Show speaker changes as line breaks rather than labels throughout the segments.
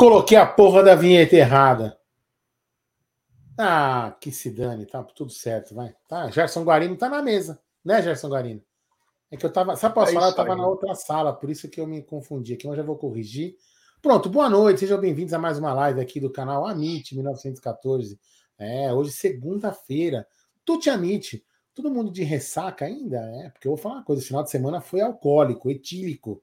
Coloquei a porra da vinheta errada. Ah, que se dane, tá tudo certo, vai. Tá, Gerson Guarino tá na mesa, né, Gerson Guarino? É que eu tava, sabe posso é falar? Eu tava aí. na outra sala, por isso que eu me confundi aqui, mas já vou corrigir. Pronto, boa noite, sejam bem-vindos a mais uma live aqui do canal Amit 1914. É, hoje segunda-feira. Tuti Amit, todo mundo de ressaca ainda, é, porque eu vou falar uma coisa, o final de semana foi alcoólico, etílico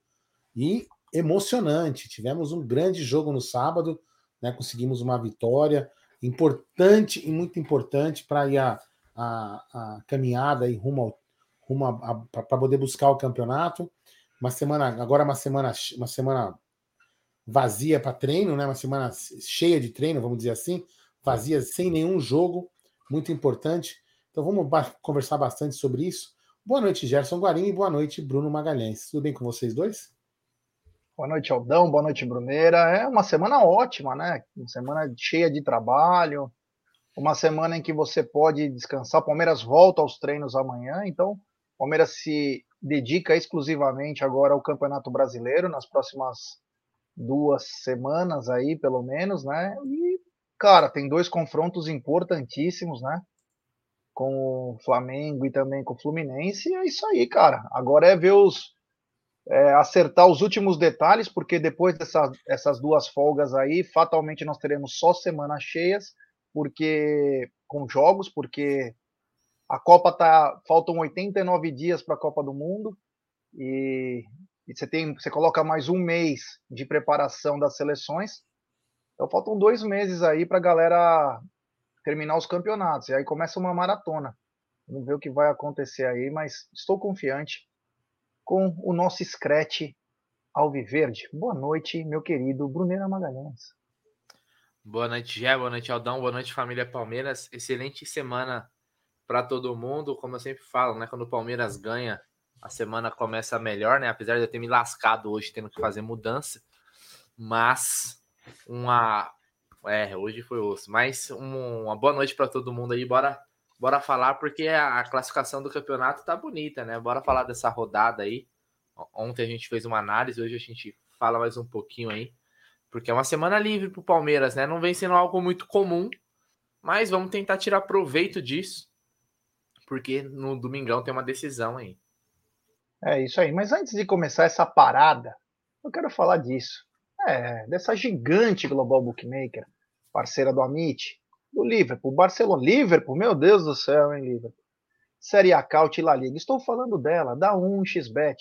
e emocionante. Tivemos um grande jogo no sábado, né, conseguimos uma vitória importante e muito importante para ir a, a, a, caminhada e rumo, rumo para poder buscar o campeonato. Uma semana, agora uma semana, uma semana vazia para treino, né? Uma semana cheia de treino, vamos dizer assim, vazia sem nenhum jogo, muito importante. Então vamos conversar bastante sobre isso. Boa noite, Gerson e boa noite, Bruno Magalhães. Tudo bem com vocês dois?
Boa noite, Aldão. Boa noite, Bruneira. É uma semana ótima, né? Uma semana cheia de trabalho. Uma semana em que você pode descansar. O Palmeiras volta aos treinos amanhã, então o Palmeiras se dedica exclusivamente agora ao Campeonato Brasileiro nas próximas duas semanas aí, pelo menos, né? E, cara, tem dois confrontos importantíssimos, né? Com o Flamengo e também com o Fluminense. E é isso aí, cara. Agora é ver os é, acertar os últimos detalhes, porque depois dessas duas folgas aí, fatalmente nós teremos só semanas cheias, porque com jogos, porque a Copa tá. Faltam 89 dias para a Copa do Mundo e, e, você tem, você coloca mais um mês de preparação das seleções. Então faltam dois meses aí para a galera terminar os campeonatos. E aí começa uma maratona. Vamos ver o que vai acontecer aí, mas estou confiante com o nosso Scratch Alviverde. Boa noite, meu querido Brunera Magalhães.
Boa noite, Gé. Boa noite, Aldão. Boa noite, família Palmeiras. Excelente semana para todo mundo. Como eu sempre falo, né? Quando o Palmeiras ganha, a semana começa melhor, né? Apesar de eu ter me lascado hoje tendo que fazer mudança. Mas uma. É, hoje foi osso. Mas um, uma boa noite para todo mundo aí. Bora bora falar, porque a, classificação do campeonato tá bonita, né? Bora falar dessa rodada aí. Ontem a gente fez uma análise, hoje a gente fala mais um pouquinho aí. Porque é uma semana livre pro Palmeiras, né? Não vem sendo algo muito comum, mas vamos tentar tirar proveito disso. Porque no domingão tem uma decisão aí.
É isso aí. Mas antes de começar essa parada, eu quero falar disso. É, dessa gigante Global Bookmaker, parceira do Amit, do Liverpool, Barcelona, Liverpool, meu Deus do céu, hein, Liverpool. Série A Caut La Liga. Estou falando dela, da 1xBet.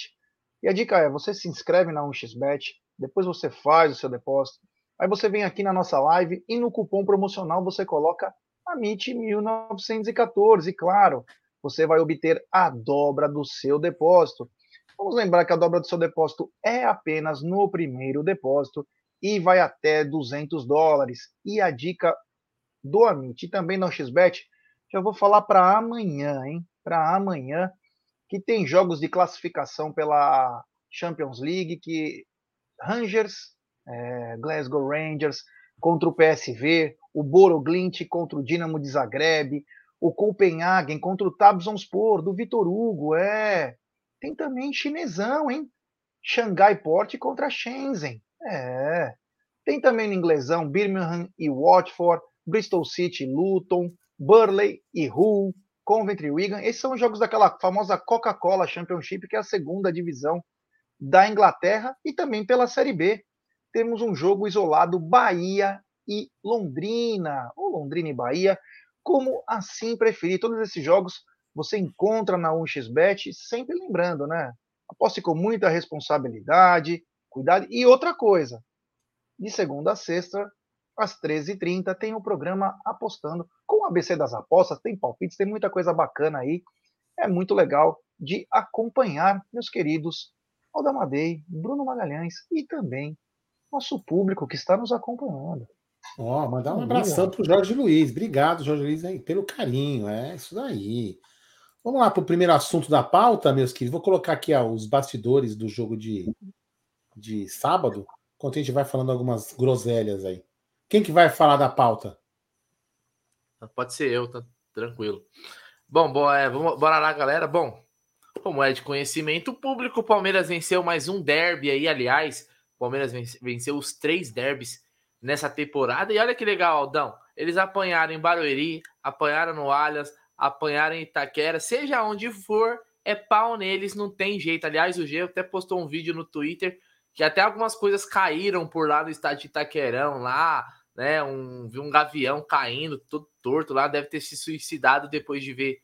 E a dica é, você se inscreve na 1xBet, depois você faz o seu depósito, aí você vem aqui na nossa live e no cupom promocional você coloca AMIT1914, e claro, você vai obter a dobra do seu depósito. Vamos lembrar que a dobra do seu depósito é apenas no primeiro depósito e vai até 200 dólares. E a dica do Amit e também no XBet, já vou falar para amanhã, hein? Para amanhã, que tem jogos de classificação pela Champions League, que Rangers, é, Glasgow Rangers contra o PSV, o Boroglint contra o Dinamo de Zagreb, o Copenhagen contra o Trabzonspor do Vitor Hugo, é. Tem também chinesão, hein? Xangai Port contra Shenzhen, é. Tem também no inglesão Birmingham e Watford, Bristol City, Luton, Burley e Hull, Coventry Wigan. Esses são os jogos daquela famosa Coca-Cola Championship, que é a segunda divisão da Inglaterra, e também pela Série B. Temos um jogo isolado Bahia e Londrina, ou Londrina e Bahia, como assim preferir. Todos esses jogos você encontra na 1xBet, sempre lembrando, né? Aposte com muita responsabilidade, cuidado. E outra coisa, de segunda a sexta, às 13h30, tem o programa Apostando com o ABC das Apostas, tem palpites, tem muita coisa bacana aí. É muito legal de acompanhar, meus queridos Aldamadei, Bruno Magalhães e também nosso público que está nos acompanhando.
Ó, oh, mandar um abração para o Jorge Luiz. Obrigado, Jorge Luiz, aí, pelo carinho. É isso daí. Vamos lá para o primeiro assunto da pauta, meus queridos. Vou colocar aqui ó, os bastidores do jogo de, de sábado, enquanto a gente vai falando algumas groselhas aí. Quem que vai falar da pauta?
Pode ser eu, tá tranquilo. Bom, bom é, vamos, bora lá, galera. Bom, como é de conhecimento público, o Palmeiras venceu mais um derby aí, aliás. O Palmeiras venceu os três derbys nessa temporada. E olha que legal, Aldão. Eles apanharam em Barueri, apanharam no Allianz, apanharam em Itaquera, seja onde for, é pau neles, não tem jeito. Aliás, o G até postou um vídeo no Twitter que até algumas coisas caíram por lá no estádio de Itaquerão, lá, né? Um, viu um gavião caindo, todo torto lá, deve ter se suicidado depois de ver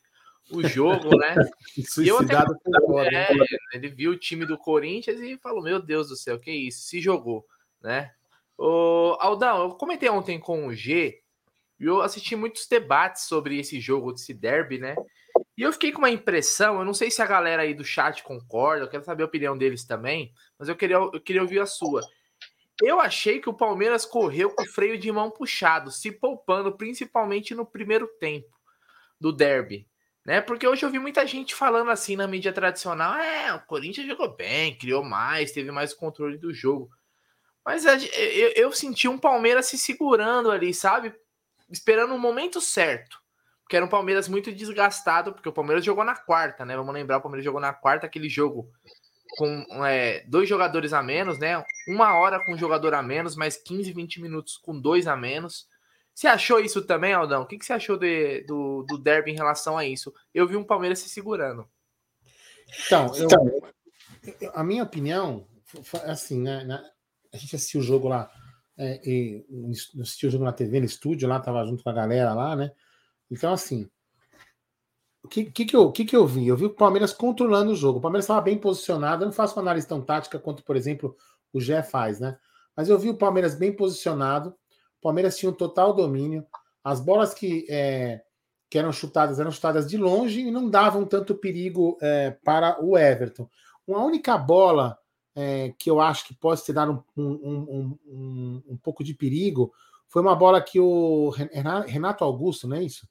o jogo, né?
suicidado
até, é, Ele viu o time do Corinthians e falou: Meu Deus do céu, que isso? Se jogou, né? O Aldão, eu comentei ontem com o G e eu assisti muitos debates sobre esse jogo, desse derby, né? E eu fiquei com uma impressão, eu não sei se a galera aí do chat concorda, eu quero saber a opinião deles também, mas eu queria, eu queria ouvir a sua. Eu achei que o Palmeiras correu com o freio de mão puxado, se poupando, principalmente no primeiro tempo do derby. Né? Porque hoje eu vi muita gente falando assim na mídia tradicional: é, o Corinthians jogou bem, criou mais, teve mais controle do jogo. Mas eu, eu senti um Palmeiras se segurando ali, sabe? Esperando o momento certo. Porque era um Palmeiras muito desgastado, porque o Palmeiras jogou na quarta, né? Vamos lembrar, o Palmeiras jogou na quarta, aquele jogo com é, dois jogadores a menos, né? Uma hora com um jogador a menos, mais 15, 20 minutos com dois a menos. Você achou isso também, Aldão? O que, que você achou de, do, do derby em relação a isso? Eu vi um Palmeiras se segurando.
Então, eu, então a minha opinião, assim, né? a gente assistiu o jogo lá, é, e, assistiu o jogo na TV, no estúdio, lá, tava junto com a galera lá, né? Então, assim, o que, que, que, eu, que, que eu vi? Eu vi o Palmeiras controlando o jogo. O Palmeiras estava bem posicionado. Eu não faço uma análise tão tática quanto, por exemplo, o Gé faz, né? Mas eu vi o Palmeiras bem posicionado. O Palmeiras tinha um total domínio. As bolas que, é, que eram chutadas eram chutadas de longe e não davam tanto perigo é, para o Everton. Uma única bola é, que eu acho que pode ter dado um, um, um, um, pouco de perigo foi uma bola que o Renato Augusto, não é isso?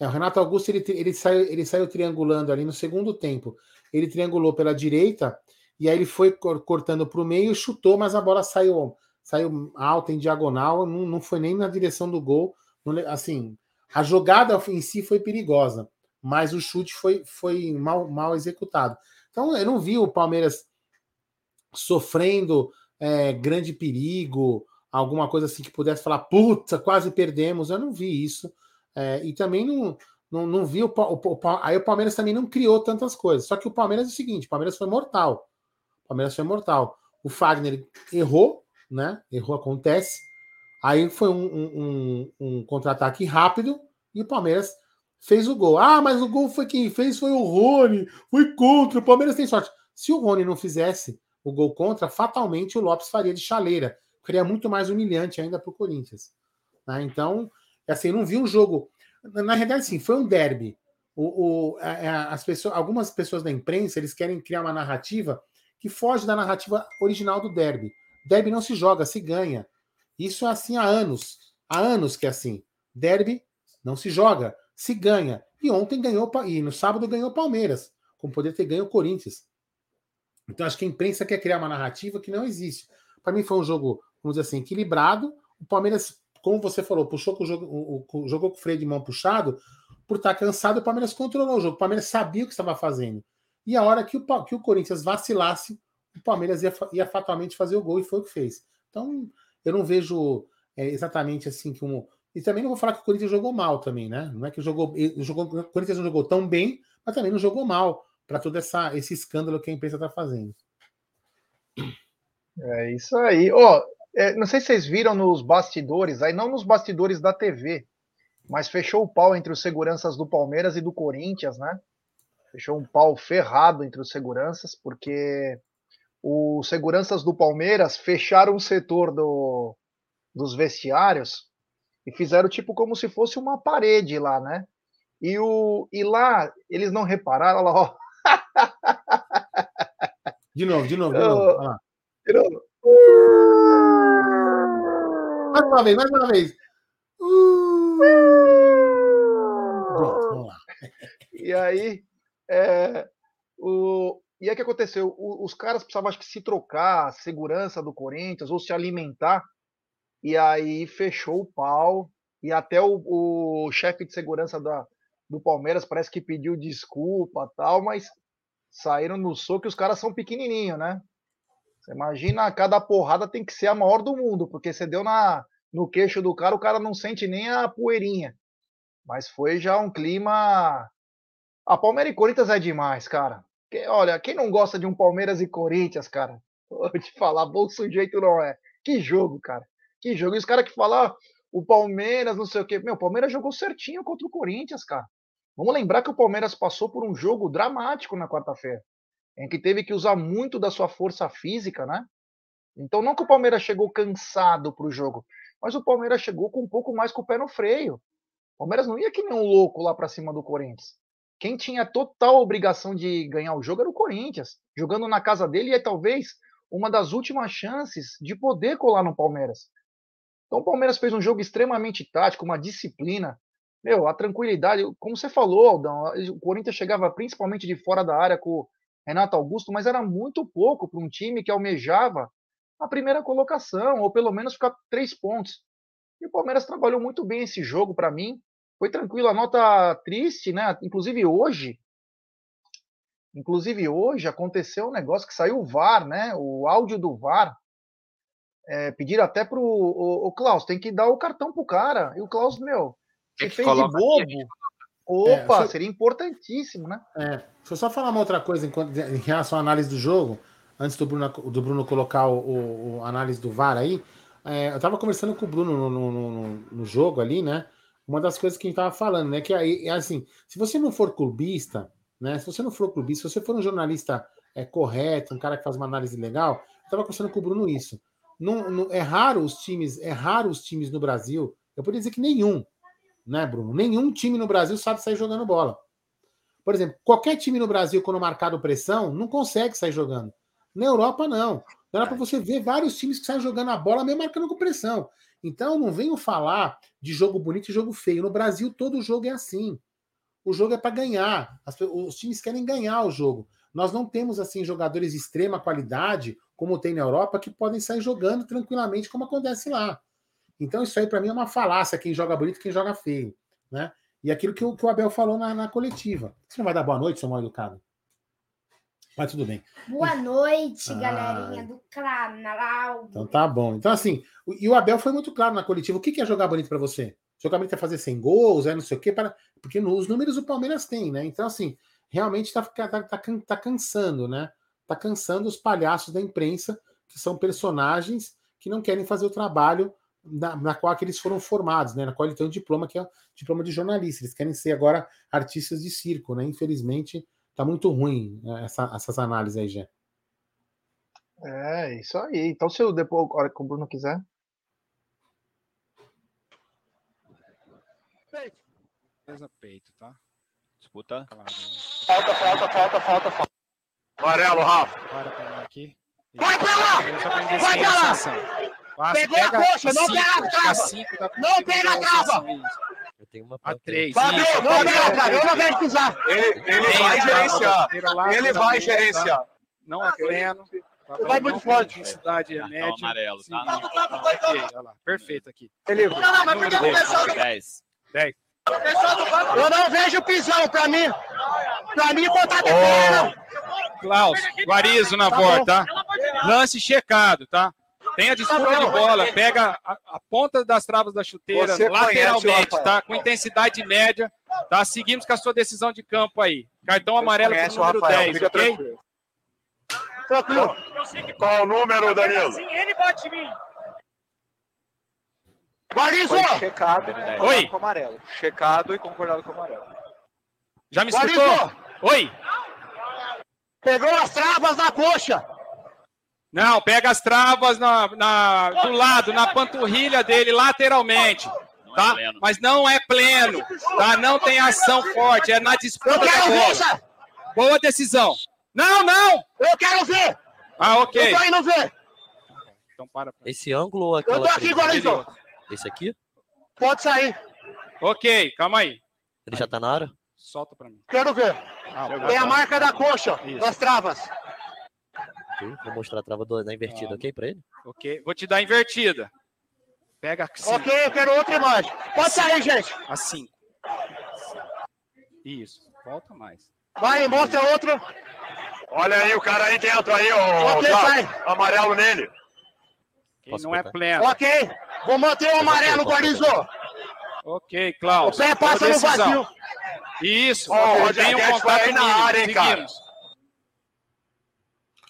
É, o Renato Augusto ele, ele, saiu, ele saiu triangulando ali no segundo tempo. Ele triangulou pela direita e aí ele foi cortando para o meio, chutou, mas a bola saiu, saiu alta em diagonal, não, não foi nem na direção do gol. Não, assim, a jogada em si foi perigosa, mas o chute foi, foi mal, mal executado. Então eu não vi o Palmeiras sofrendo é, grande perigo, alguma coisa assim que pudesse falar, puta, quase perdemos. Eu não vi isso. É, e também não, não, não vi o, o, o, Aí o Palmeiras também não criou tantas coisas. Só que o Palmeiras é o seguinte: o Palmeiras foi mortal. O Palmeiras foi mortal. O Fagner errou, né? Errou, acontece. Aí foi um, um, um, um contra-ataque rápido e o Palmeiras fez o gol. Ah, mas o gol foi quem fez foi o Rony, foi contra. O Palmeiras tem sorte. Se o Rony não fizesse, o gol contra, fatalmente o Lopes faria de chaleira. Seria muito mais humilhante ainda para o Corinthians. Né? Então, assim, não vi um jogo. Na realidade, sim, foi um derby. O, o, a, as pessoas, algumas pessoas da imprensa eles querem criar uma narrativa que foge da narrativa original do derby. Derby não se joga, se ganha. Isso é assim há anos. Há anos que é assim. Derby não se joga, se ganha. E ontem ganhou, e no sábado ganhou Palmeiras, como poderia ter ganho o Corinthians. Então acho que a imprensa quer criar uma narrativa que não existe. Para mim foi um jogo, vamos dizer assim, equilibrado. O Palmeiras, como você falou, puxou com o jogo, o, o, jogou com o freio de mão puxado, por estar cansado, o Palmeiras controlou o jogo. O Palmeiras sabia o que estava fazendo. E a hora que o, que o Corinthians vacilasse, o Palmeiras ia, ia fatalmente fazer o gol e foi o que fez. Então, eu não vejo é, exatamente assim que um. E também não vou falar que o Corinthians jogou mal também, né? Não é que jogou, jogou o Corinthians não jogou tão bem, mas também não jogou mal para todo essa, esse escândalo que a imprensa está fazendo.
É isso aí. Oh, é, não sei se vocês viram nos bastidores, aí não nos bastidores da TV, mas fechou o pau entre os seguranças do Palmeiras e do Corinthians, né? Fechou um pau ferrado entre os seguranças, porque os seguranças do Palmeiras fecharam o setor do, dos vestiários e fizeram tipo como se fosse uma parede lá, né? E, o, e lá eles não repararam, lá, ó,
de novo, de novo, de novo. Ah.
De novo.
Mais uma vez, mais uma vez. Pronto, vamos lá.
E aí, é, o, e aí o que aconteceu? O, os caras precisavam, acho que, se trocar, a segurança do Corinthians, ou se alimentar, e aí fechou o pau, e até o, o chefe de segurança da, do Palmeiras parece que pediu desculpa tal, mas saíram no soco e os caras são pequenininhos, né? Você imagina, cada porrada tem que ser a maior do mundo, porque você deu na, no queixo do cara, o cara não sente nem a poeirinha. Mas foi já um clima. A Palmeiras e Corinthians é demais, cara. Que, olha, quem não gosta de um Palmeiras e Corinthians, cara? Vou te falar, bom sujeito não é. Que jogo, cara. Que jogo. E os caras que falam, ah, o Palmeiras, não sei o quê. Meu, o Palmeiras jogou certinho contra o Corinthians, cara. Vamos lembrar que o Palmeiras passou por um jogo dramático na quarta-feira, em que teve que usar muito da sua força física, né? Então, não que o Palmeiras chegou cansado para o jogo, mas o Palmeiras chegou com um pouco mais com o pé no freio. O Palmeiras não ia que nem um louco lá para cima do Corinthians. Quem tinha total obrigação de ganhar o jogo era o Corinthians, jogando na casa dele e é talvez uma das últimas chances de poder colar no Palmeiras. Então o Palmeiras fez um jogo extremamente tático, uma disciplina. Meu, a tranquilidade, como você falou, Aldão, o Corinthians chegava principalmente de fora da área com o Renato Augusto, mas era muito pouco para um time que almejava a primeira colocação, ou pelo menos ficar três pontos. E o Palmeiras trabalhou muito bem esse jogo para mim. Foi tranquilo, a nota triste, né? Inclusive hoje, inclusive hoje aconteceu um negócio que saiu o VAR, né? O áudio do VAR. É, pediram até pro o, o Klaus, tem que dar o cartão pro cara. E o Klaus, meu, ele fez de bobo. Opa, é, seria importantíssimo, né?
É, deixa eu só falar uma outra coisa em, em relação à análise do jogo antes do Bruno, do Bruno colocar o, o, análise do VAR aí, é, eu estava conversando com o Bruno no, no, no, no, jogo ali, né? Uma das coisas que a gente estava falando, né? Que aí, é assim, se você não for clubista, né? Se você não for clubista, se você for um jornalista é, correto, um cara que faz uma análise legal, eu estava conversando com o Bruno isso. Não, não, é raro os times, é raro os times no Brasil, eu poderia dizer que nenhum, né, Bruno? Nenhum time no Brasil sabe sair jogando bola. Por exemplo, qualquer time no Brasil, quando marcado pressão, não consegue sair jogando. Na Europa, não. Dá para você ver vários times que saem jogando a bola mesmo marcando com pressão. Então, não venho falar de jogo bonito e jogo feio. No Brasil, todo jogo é assim. O jogo é para ganhar. As, os times querem ganhar o jogo. Nós não temos assim jogadores de extrema qualidade, como tem na Europa, que podem sair jogando tranquilamente, como acontece lá. Então, isso aí para mim é uma falácia: quem joga bonito e quem joga feio. Né? E aquilo que o, que o Abel falou na, na coletiva. Você não vai dar boa noite, seu mal educado? Mas tudo bem.
Boa noite, ah, galerinha do canal.
Então tá bom. Então, assim, e o Abel foi muito claro na coletiva. O que é jogar bonito para você? Jogar bonito é fazer 100 gols, é não sei o quê, para... porque os números o Palmeiras tem, né? Então, assim, realmente tá, tá, tá, tá cansando, né? Tá cansando os palhaços da imprensa, que são personagens que não querem fazer o trabalho na, na, qual eles foram formados, né? Na qual eles têm um diploma, que é o diploma de jornalista. Eles querem ser agora artistas de circo, né? Infelizmente, Tá muito ruim né, essa, essas análises aí, Gê.
É, isso aí. Então, se eu depois, a hora que o Bruno quiser.
Peito. Peito, tá?
Disputa.
Falta, falta, falta, falta, falta.
Amarelo, Rafa.
Para pra mim aqui.
Vai pra lá! Vai pra lá! Pegou a coxa, não pega a trava! Não pega a trava!
Tem uma a três.
Fábio, não, não, cara, eu não quero pisar. Ele, ele vai gerenciar. Ele vai gerenciar.
Não é pleno.
Tá vai muito forte.
É média.
amarelo,
tá? Ok, olha lá. Perfeito aqui.
Ele Número
10. 10.
Eu não vejo pisão pra mim. Pra mim, botar de oh.
Klaus, Guarizo na tá volta, tá? Lance checado, tá? Tem a disputa de bola, pega a, a ponta das travas da chuteira Você lateralmente, tá? Com intensidade média, tá? Seguimos com a sua decisão de campo aí. Cartão amarelo pro número Rafael, 10, ok?
Tranquilo. Qual o número, Danilo?
Ele bate em mim.
Guarizo!
Checado Oi.
com amarelo. Checado e concordado com amarelo.
Já me escutou? Oi.
Pegou as travas na coxa.
Não, pega as travas na, na, do lado, na panturrilha dele, lateralmente. Tá? Mas não é pleno, tá? Não tem ação forte, é na disputa da bola. Boa decisão. Não, não!
Eu quero ver!
Ah, ok.
Eu tô indo ver.
Então para. Esse ângulo ou
aquela... Eu tô aqui, Guarizão.
Esse aqui?
Pode sair.
Ok, calma aí.
Ele já tá na área?
Solta pra mim.
Quero ver. Ah, tem a marca da coxa, Isso. das travas.
Vou mostrar a trava do, na invertida, ok para ele?
Ok, vou te dar a invertida. Pega
assim. Ok, eu quero outra imagem. Pode sair, gente.
Assim. Isso, volta mais.
Vai, mostra outra.
Olha aí o cara aí dentro aí, ó.
Ok, sai.
Amarelo nele.
Quem
Posso
não é
botar?
pleno.
Ok. Vou manter o amarelo, Guarizo.
Ok,
O
Klaus.
pé passa no vazio.
Isso,
Ó, o
tem um contato
aí na
mínimo.
área, hein, cara?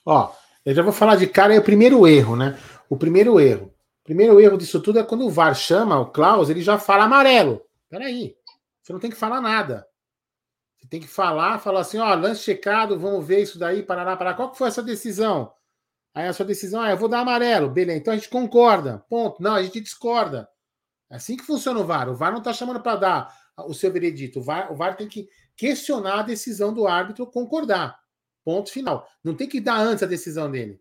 Ó, eu já vou falar de cara, é o primeiro erro, né? O primeiro erro. O primeiro erro disso tudo é quando o VAR chama o Klaus, ele já fala amarelo. Peraí, você não tem que falar nada. Você tem que falar, falar assim, ó, lance checado, vamos ver isso daí, parará, parará. Qual que foi essa decisão? Aí a sua decisão é, eu vou dar amarelo. Beleza, então a gente concorda. Ponto. Não, a gente discorda. É assim que funciona o VAR. O VAR não está chamando para dar o seu veredito. O VAR, o VAR tem que questionar a decisão do árbitro, concordar. Ponto final. Não tem que dar antes a decisão dele.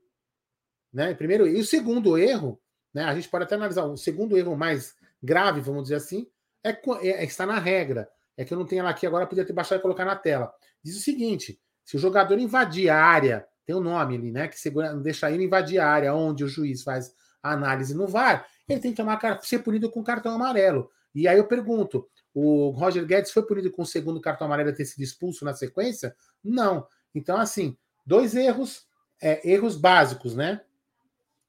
Né? Primeiro, e o segundo erro, né? A gente pode até analisar. O segundo erro mais grave, vamos dizer assim, é, é, é está na regra. É que eu não tenho ela aqui agora, podia ter baixado e colocar na tela. Diz o seguinte: se o jogador invadir a área, tem um nome ali, né? Que segura, deixa ele invadir a área onde o juiz faz a análise no VAR, ele tem que tomar, ser punido com cartão amarelo. E aí eu pergunto: o Roger Guedes foi punido com o segundo cartão amarelo ter sido expulso na sequência? Não. Então, assim, dois erros, é, erros básicos, né?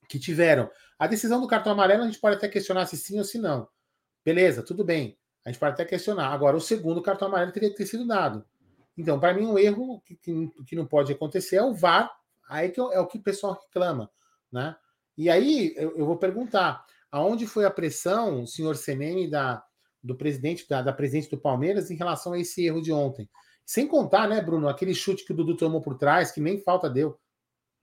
Que tiveram. A decisão do cartão amarelo a gente pode até questionar se sim ou se não. Beleza, tudo bem. A gente pode até questionar. Agora, o segundo cartão amarelo teria que ter sido dado. Então, para mim, um erro que, que, não pode acontecer é o VAR. Aí que é o que o pessoal reclama, né? E aí eu, eu vou perguntar: aonde foi a pressão, senhor Senene, da, do presidente, da, da presidente do Palmeiras, em relação a esse erro de ontem? Sem contar, né, Bruno, aquele chute que o Dudu tomou por trás, que nem falta deu.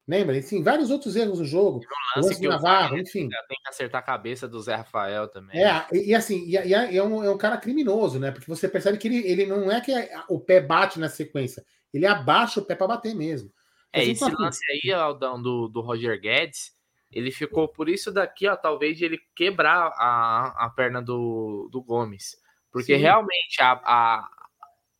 Lembra? Enfim, vários outros erros no jogo. O lance
que
do Navarro,
Wagner
enfim.
Tem que acertar a cabeça do Zé Rafael também.
É, e, e assim, e, e é, é um, é um cara criminoso, né? Porque você percebe que ele, ele não é que o pé bate na sequência, ele abaixa o pé para bater mesmo.
É,
Mas,
esse
então,
lance aí, Aldão, do, do Roger Guedes, ele ficou por isso daqui, ó, talvez de ele quebrar a, a perna do, do Gomes. Porque
Sim.
realmente a, a-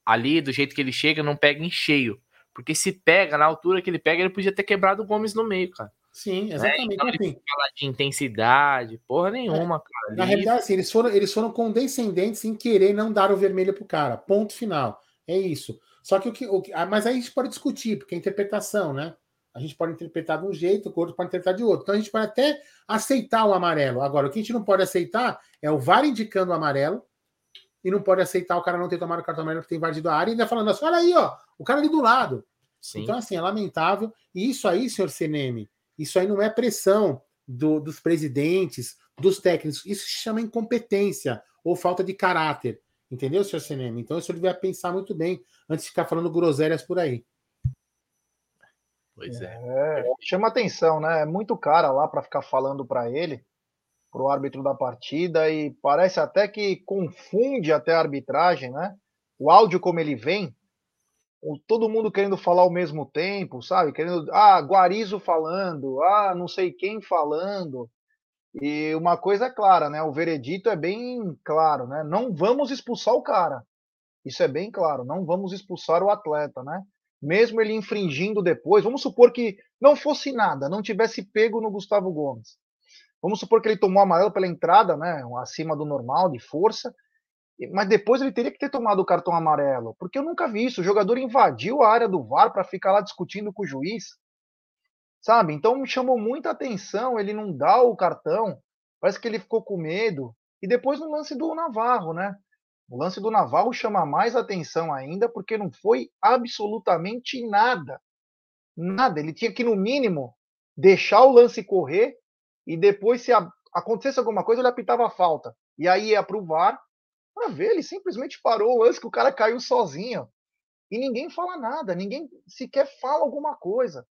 ali, do jeito que ele chega, não pega em cheio. Porque se pega, na altura que ele pega, ele podia ter quebrado o Gomes no meio, cara.
Sim, exatamente.
Então,
Então, assim,
Falar de intensidade, porra nenhuma, cara.
na
Ali-
realidade, assim, eles foram, eles foram condescendentes em querer não dar o vermelho pro cara. Ponto final. É isso. Só que o que. O que ah, mas aí a gente pode discutir, porque é interpretação, né? A gente pode interpretar de um jeito, o outro pode interpretar de outro. Então a gente pode até aceitar o amarelo. Agora, o que a gente não pode aceitar é o VAR indicando o amarelo e não pode aceitar o cara não ter tomado o cartão amarelo porque tem invadido a área e ainda falando assim: olha aí, ó, o cara ali do lado.
Sim.
Então, assim, é lamentável. E isso aí, senhor CNM, isso aí não é pressão do- dos presidentes, dos técnicos. Isso se chama incompetência ou falta de caráter. Entendeu, senhor CNM? Então, o senhor deve pensar muito bem antes de ficar falando groselhas por aí.
Pois é.
É, chama atenção, né? É muito cara lá para ficar falando para ele, pro árbitro da partida, e parece até que confunde até a arbitragem, né? O áudio como ele vem, o- todo mundo querendo falar ao mesmo tempo, sabe? Querendo, ah, Guarizo falando, ah, não sei quem falando. E uma coisa é clara, né? O veredito é bem claro, né? Não vamos expulsar o cara. Isso é bem claro, não vamos expulsar o atleta, né? Mesmo ele infringindo depois, vamos supor que não fosse nada, não tivesse pego no Gustavo Gomes. Vamos supor que ele tomou amarelo pela entrada, né? Acima do normal, de força. Mas depois ele teria que ter tomado o cartão amarelo, porque eu nunca vi isso. O jogador invadiu a área do VAR para ficar lá discutindo com o juiz sabe? Então me chamou muita atenção ele não dá o cartão, parece que ele ficou com medo. E depois no lance do Navarro, né? O lance do Navarro chama mais atenção ainda porque não foi absolutamente nada. Nada. Ele tinha que, no mínimo, deixar o lance correr e depois, se a- acontecesse alguma coisa, ele apitava a falta. E aí ia pro VAR para ver. Ele simplesmente parou lance que o cara caiu sozinho. E ninguém fala nada, ninguém sequer fala alguma coisa.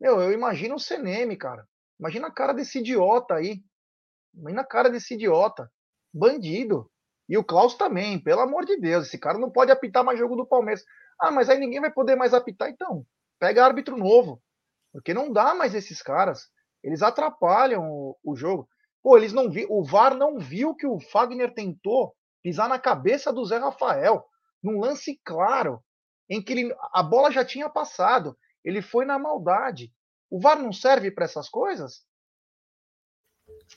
Meu, eu imagino o CNM, cara. Imagina a cara desse idiota aí. Imagina a cara desse idiota. Bandido. E o Klaus também, pelo amor de Deus. Esse cara não pode apitar mais jogo do Palmeiras. Ah, mas aí ninguém vai poder mais apitar. Então, pega árbitro novo. Porque não dá mais esses caras. Eles atrapalham o, o jogo. Pô, eles não viram. O VAR não viu que o Fagner tentou pisar na cabeça do Zé Rafael. Num lance claro. Em que ele, a bola já tinha passado. Ele foi na maldade. O VAR não serve para essas coisas?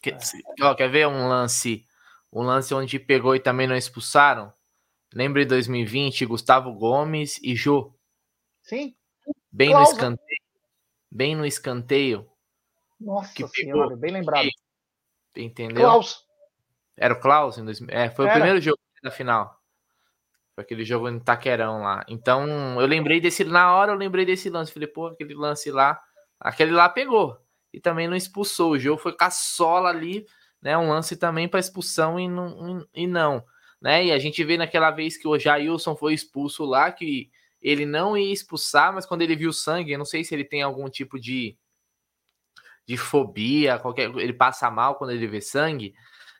Que- se- ó, quer ver um lance? Um lance onde pegou e também não expulsaram? Lembra em 2020, Gustavo Gomes e Jô.
Sim.
bem no escanteio. Bem no escanteio.
Nossa que senhora, bem lembrado.
Entendeu? Klaus. Era o Klaus? Em dois... É, foi Era. o primeiro jogo da final. Foi aquele jogo em Taquerão lá. Então, eu lembrei desse. Na hora eu lembrei desse lance. Falei, pô, aquele lance lá. Aquele lá pegou. E também não expulsou. O jogo foi com a sola ali, né? Um lance também para expulsão e não, e não. Né? E a gente vê naquela vez que o Jailson foi expulso lá, que ele não ia expulsar, mas quando ele viu sangue, eu não sei se ele tem algum tipo de, de fobia, qualquer, ele passa mal quando ele vê sangue,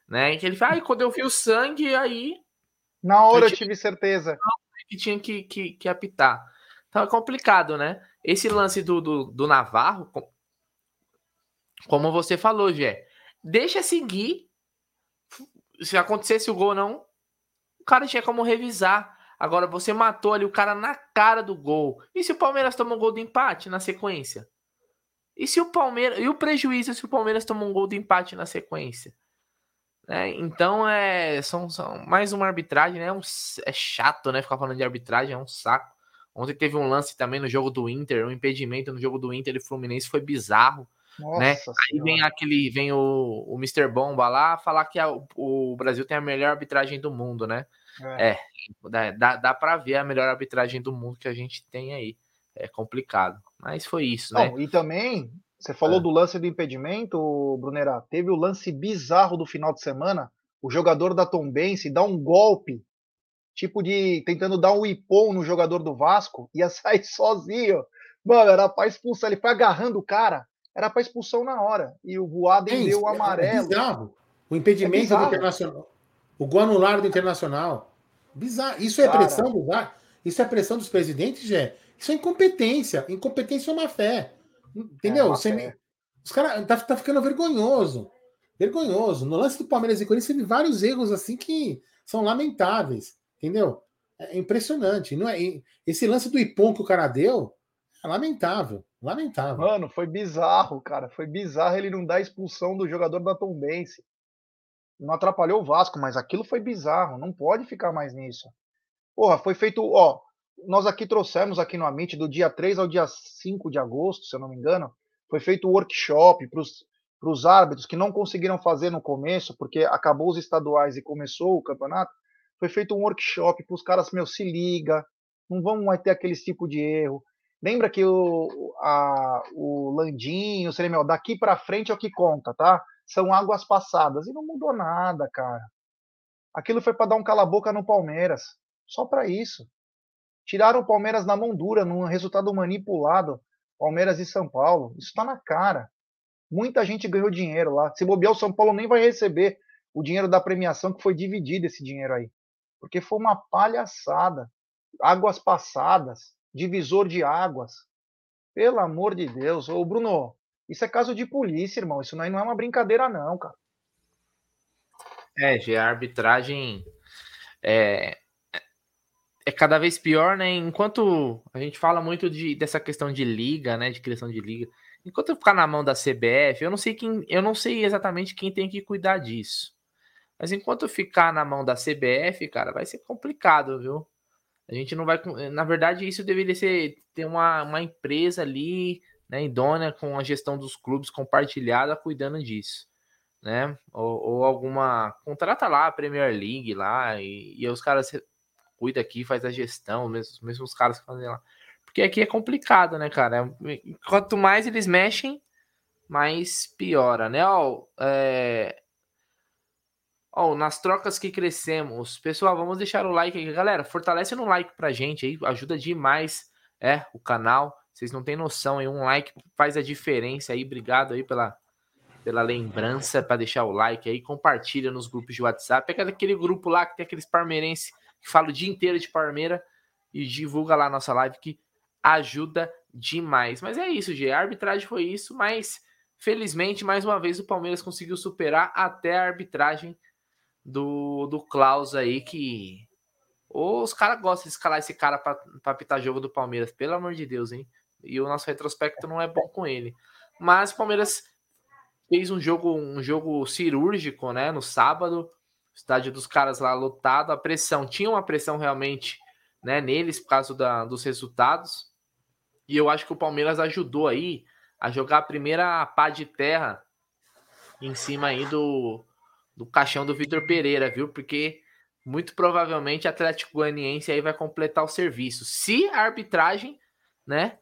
né? Que ele fala, ah, quando eu vi o sangue, aí
na hora eu, eu tive certeza.
Que tinha que, que, que, apitar. Então é complicado, né? Esse lance do, do, do Navarro, como você falou, Gé, deixa seguir. Se acontecesse o gol não, o cara tinha como revisar. Agora você matou ali o cara na cara do gol. E se o Palmeiras toma um gol de empate na sequência? E se o Palmeiras. E o prejuízo se o Palmeiras toma um gol de empate na sequência? É, então é são, são, mais uma arbitragem, né? Um, é chato, né? Ficar falando de arbitragem, é um saco. Ontem teve um lance também no jogo do Inter, um impedimento no jogo do Inter e Fluminense foi bizarro. Nossa né? Aí vem aquele, vem o, o Mr. Bomba lá falar que a, o Brasil tem a melhor arbitragem do mundo, né? É, é dá, dá pra ver a melhor arbitragem do mundo que a gente tem aí. É complicado. Mas foi isso, né?
e também você falou é. do lance do impedimento, Brunerá. Teve o lance bizarro do final de semana. O jogador da Tombense dá um golpe, tipo de tentando dar um ipom no jogador do Vasco, ia sair sozinho. Mano, era pra expulsar. Ele foi agarrando o cara, era pra expulsão na hora. E o Voaden é deu o é amarelo. É
bizarro. O impedimento é bizarro. do Internacional. O gol anulado do Internacional. Bizarro. Isso é pressão do VAR? Isso é pressão dos presidentes, Jé? Isso é incompetência. Incompetência é uma fé. Entendeu? É, os caras tá, tá ficando vergonhoso. Vergonhoso. No lance do Palmeiras e Corinthians teve vários erros assim que são lamentáveis. Entendeu? É impressionante. Não é, esse lance do Ipom que o cara deu é lamentável. Lamentável.
Mano, foi bizarro, cara. Foi bizarro ele não dar expulsão do jogador da Tombense. Não atrapalhou o Vasco, mas aquilo foi bizarro. Não pode ficar mais nisso. Porra, foi feito, ó, nós aqui trouxemos aqui no Amit do dia 3 ao dia 5 de agosto, se eu não me engano, foi feito um workshop para os árbitros que não conseguiram fazer no começo, porque acabou os estaduais e começou o campeonato, foi feito um workshop para os caras, meu, se liga, não vamos ter aquele tipo de erro. Lembra que o, a, o Landinho, o meu, daqui para frente é o que conta, tá? São águas passadas. E não mudou nada, cara. Aquilo foi para dar um cala-boca no Palmeiras. Só para isso. Tiraram o Palmeiras na mão dura, num resultado manipulado. Palmeiras e São Paulo. Isso está na cara. Muita gente ganhou dinheiro lá. Se bobear, o São Paulo nem vai receber o dinheiro da premiação que foi dividido esse dinheiro aí. Porque foi uma palhaçada. Águas passadas, divisor de águas. Pelo amor de Deus. Ô, Bruno, isso é caso de polícia, irmão. Isso não é uma brincadeira, não, cara.
É, a arbitragem é, é cada vez pior, né? Enquanto a gente fala muito de, dessa questão de liga, né? De criação de liga. Enquanto ficar na mão da CBF, eu não sei quem, eu não sei exatamente quem tem que cuidar disso. Mas enquanto ficar na mão da CBF, cara, vai ser complicado, viu? A gente não vai. Na verdade, isso deveria ser ter uma, uma empresa ali, né, idônea, com a gestão dos clubes compartilhada, cuidando disso, né? Ou, ou alguma. Contrata lá a Premier League lá, e, e os caras cuida aqui, faz a gestão, mesmo, os caras que fazem lá. Porque aqui é complicado, né, cara? Quanto mais eles mexem, mais piora, né? Ó, é... Ó, nas trocas que crescemos, pessoal, vamos deixar o like aqui, galera. Fortalece no like pra gente aí, ajuda demais, é, o canal. Vocês não têm noção aí, um like faz a diferença aí. Obrigado aí pela, pela lembrança para deixar o like aí, compartilha nos grupos de WhatsApp. Pega aquele grupo lá que tem aqueles parmeirenses que fala o dia inteiro de Palmeira e divulga lá a nossa live que ajuda demais. Mas é isso, G. A arbitragem foi isso, mas felizmente, mais uma vez, o Palmeiras conseguiu superar até a arbitragem do, do Klaus aí, que. Os caras gostam de escalar esse cara para apitar jogo do Palmeiras, pelo amor de Deus, hein? E o nosso retrospecto não é bom com ele. Mas o Palmeiras fez um jogo, um jogo cirúrgico, né? No sábado estádio dos caras lá lotado, a pressão, tinha uma pressão realmente né, neles por causa da, dos resultados, E eu acho que o Palmeiras ajudou aí a jogar a primeira pá de terra em cima aí do, do caixão do Vitor Pereira, viu? Porque muito provavelmente o Atlético Goianiense aí vai completar o serviço. Se a arbitragem, né?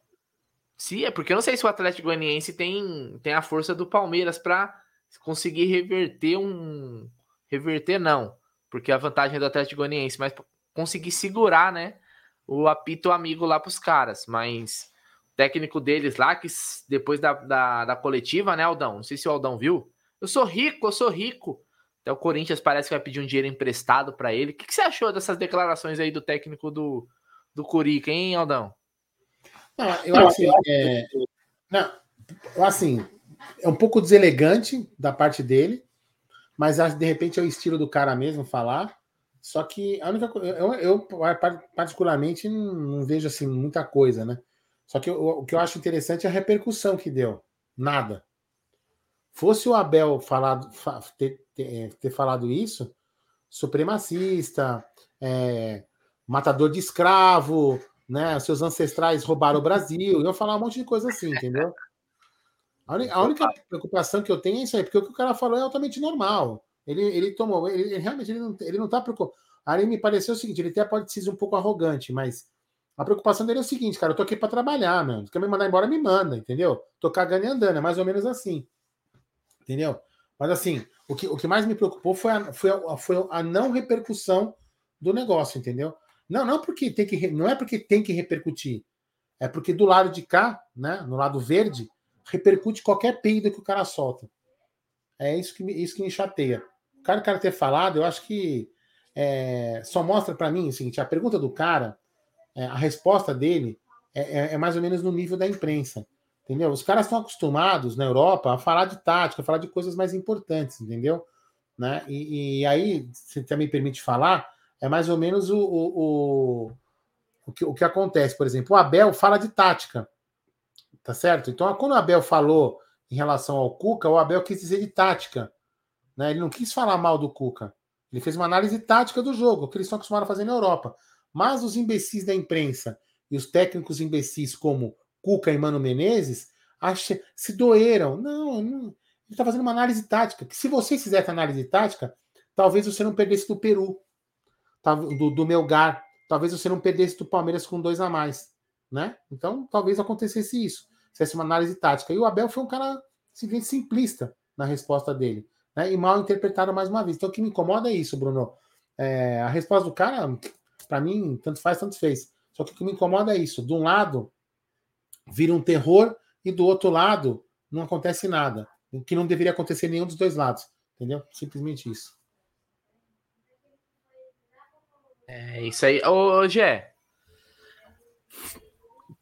Se é porque eu não sei se o Atlético Goianiense tem, tem a força do Palmeiras para conseguir reverter um reverter não, porque a vantagem é do Atlético Goianiense, mas conseguir segurar, né, o apito amigo lá pros caras, mas o técnico deles lá que depois da, da, da coletiva, né, Aldão, não sei se o Aldão viu, eu sou rico, eu sou rico. Até o Corinthians parece que vai pedir um dinheiro emprestado para ele. O que, que, você achou dessas declarações aí do técnico do, do Curica, hein, Aldão?
Não, eu acho assim, é, não, assim, é um pouco deselegante da parte dele, mas de repente é o estilo do cara mesmo falar. Só que a única eu, eu particularmente não, vejo assim muita coisa, né? Só que eu, o que eu acho interessante é a repercussão que deu. Nada. Fosse o Abel falado, ter, ter, ter falado isso, supremacista, é, matador de escravo, né? Seus ancestrais roubaram o Brasil, iam falar um monte de coisa assim, entendeu? A, única, preocupação que eu tenho é isso aí, porque o que o cara falou é altamente normal. Ele, ele tomou, ele, ele realmente ele não, ele não tá preocupado. Aí me pareceu o seguinte: ele até pode ser um pouco arrogante, mas a preocupação dele é o seguinte, cara, eu tô aqui para trabalhar, mano. Se quer me mandar embora, me manda, entendeu? Tô cagando e andando, é mais ou menos assim. Entendeu? Mas assim, o que, o que mais me preocupou foi a, foi, a, foi a não repercussão do negócio, entendeu? Não, não porque tem que não é porque tem que repercutir, é porque do lado de cá, né, no lado verde, repercute qualquer peido que o cara solta. É isso que me, isso que me chateia. O cara, o cara ter falado, eu acho que é, só mostra para mim o seguinte: a pergunta do cara, é, a resposta dele é, é, é mais ou menos no nível da imprensa. Entendeu? Os caras estão acostumados na Europa a falar de tática, a falar de coisas mais importantes, entendeu? Né? E, e aí, se também permite falar, é mais ou menos o, o, o, o, que, o que acontece. Por exemplo, o Abel fala de tática, tá certo? Então, quando o Abel falou em relação ao Cuca, o Abel quis dizer de tática. Né? Ele não quis falar mal do Cuca. Ele fez uma análise tática do jogo, que eles estão acostumados a fazer na Europa. Mas os imbecis da imprensa e os técnicos imbecis como Cuca e Mano Menezes acha, se doeram. Não, não ele está fazendo uma análise tática. Que se você fizesse análise tática, talvez você não perdesse do Peru, tá, do, do Melgar, talvez você não perdesse do Palmeiras com dois a mais, né? Então, talvez acontecesse isso. Se fosse uma análise tática. E o Abel foi um cara simplesmente simplista na resposta dele, né? E mal interpretado mais uma vez. Então, o que me incomoda é isso, Bruno. É, a resposta do cara, para mim, tanto faz, tanto fez. Só que o que me incomoda é isso. De um lado, vira um terror e do outro lado não acontece nada. O que não deveria acontecer nenhum dos dois lados. Entendeu? Simplesmente isso.
É isso aí. Ô, Gé.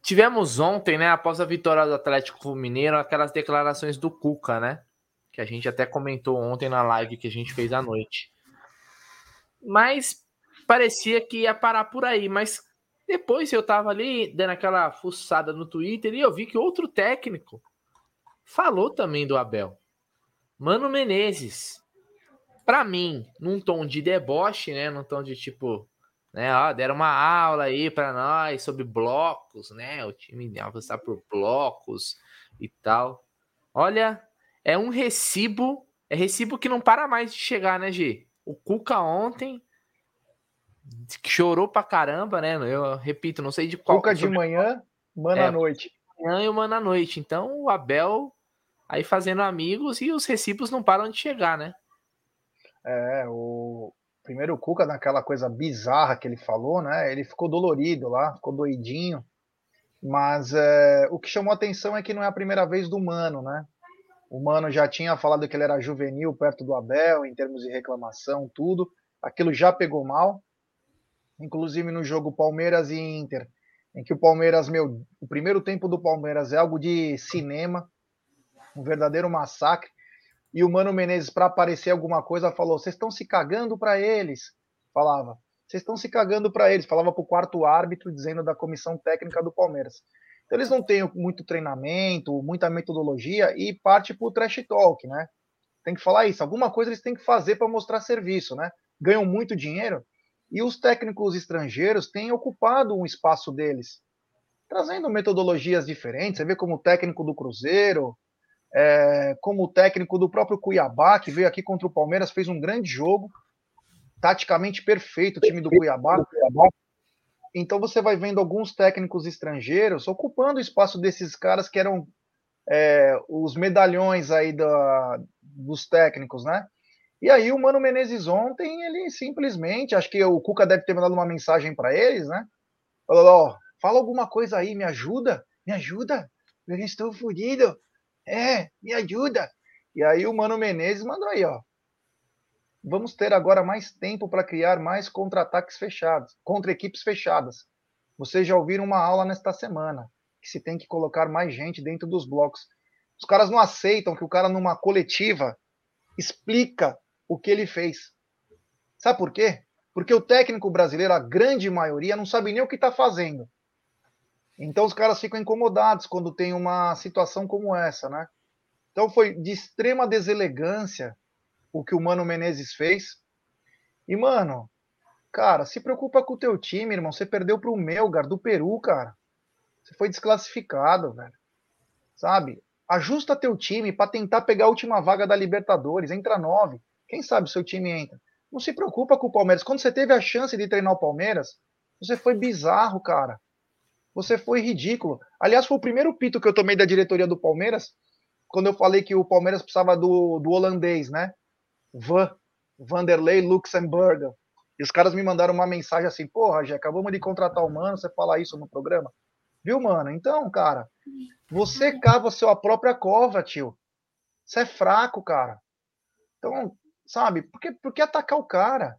Tivemos ontem, né, após a vitória do Atlético Mineiro, aquelas declarações do Cuca, né? Que a gente até comentou ontem na live que a gente fez à noite. Mas parecia que ia parar por aí. Mas depois eu tava ali dando aquela fuçada no Twitter e eu vi que outro técnico falou também do Abel. Mano Menezes. Para mim, num tom de deboche, né, num tom de tipo, né, ó, deram uma aula aí para nós sobre blocos, né? O time avançar por blocos e tal. Olha, é um recibo, é recibo que não para mais de chegar, né, G? O Cuca ontem chorou pra caramba, né? Eu repito, não sei de qual.
Cuca de manhã, mano é, à noite.
Manhã e mano à noite. Então o Abel aí fazendo amigos e os recibos não param de chegar, né?
É, o primeiro Cuca naquela coisa bizarra que ele falou, né? Ele ficou dolorido lá, ficou doidinho. Mas é, o que chamou atenção é que não é a primeira vez do Mano, né? O Mano já tinha falado que ele era juvenil perto do Abel, em termos de reclamação, tudo. Aquilo já pegou mal inclusive no jogo Palmeiras e Inter, em que o Palmeiras, meu, o primeiro tempo do Palmeiras é algo de cinema, um verdadeiro massacre. E o Mano Menezes, para aparecer alguma coisa, falou: vocês estão se cagando para eles. Falava: vocês estão se cagando para eles. Falava para o quarto árbitro, dizendo da comissão técnica do Palmeiras. Então, eles não têm muito treinamento, muita metodologia e parte para o trash talk, né? Tem que falar isso. Alguma coisa eles têm que fazer para mostrar serviço, né? Ganham muito dinheiro, e os técnicos estrangeiros têm ocupado um espaço deles. trazendo metodologias diferentes. Você vê como técnico do Cruzeiro, é, como técnico do próprio Cuiabá, que veio aqui contra o Palmeiras, fez um grande jogo, taticamente perfeito o time do Cuiabá. Então você vai vendo alguns técnicos estrangeiros ocupando o espaço desses caras que eram é, os medalhões aí da, dos técnicos, né? E aí o Mano Menezes ontem, ele simplesmente, acho que o Cuca deve ter mandado uma mensagem para eles, né? Falou, ó, fala alguma coisa aí, me ajuda, me ajuda, eu estou fodido. É, me ajuda. E aí o Mano Menezes mandou aí, ó. Vamos ter agora mais tempo para criar mais contra-ataques fechados, contra equipes fechadas. Vocês já ouviram uma aula nesta semana, que se tem que colocar mais gente dentro dos blocos. Os caras não aceitam que o cara numa coletiva explica o que ele fez. Sabe por quê? Porque o técnico brasileiro, a grande maioria, não sabe nem o que está fazendo. Então os caras ficam incomodados quando tem uma situação como essa, né? Então foi de extrema deselegância o que o Mano Menezes fez. E, mano, cara, se preocupa com o teu time, irmão. Você perdeu pro Melgar, do Peru, cara. Você foi desclassificado, velho. Sabe? Ajusta teu time para tentar pegar a última vaga da Libertadores. Entra nove. Quem sabe seu time entra. Não se preocupa com o Palmeiras. Quando você teve a chance de treinar o Palmeiras, você foi bizarro, cara. Você foi ridículo. Aliás, foi o primeiro pito que eu tomei da diretoria do Palmeiras, quando eu falei que o Palmeiras precisava do, do holandês, né? Van, Vanderlei Luxemburg. E os caras me mandaram uma mensagem assim: porra, já acabamos de contratar o mano, você fala isso no programa? Viu, mano? Então, cara, você cava a sua própria cova, tio. Você é fraco, cara. Então, sabe, por que, por que atacar o cara?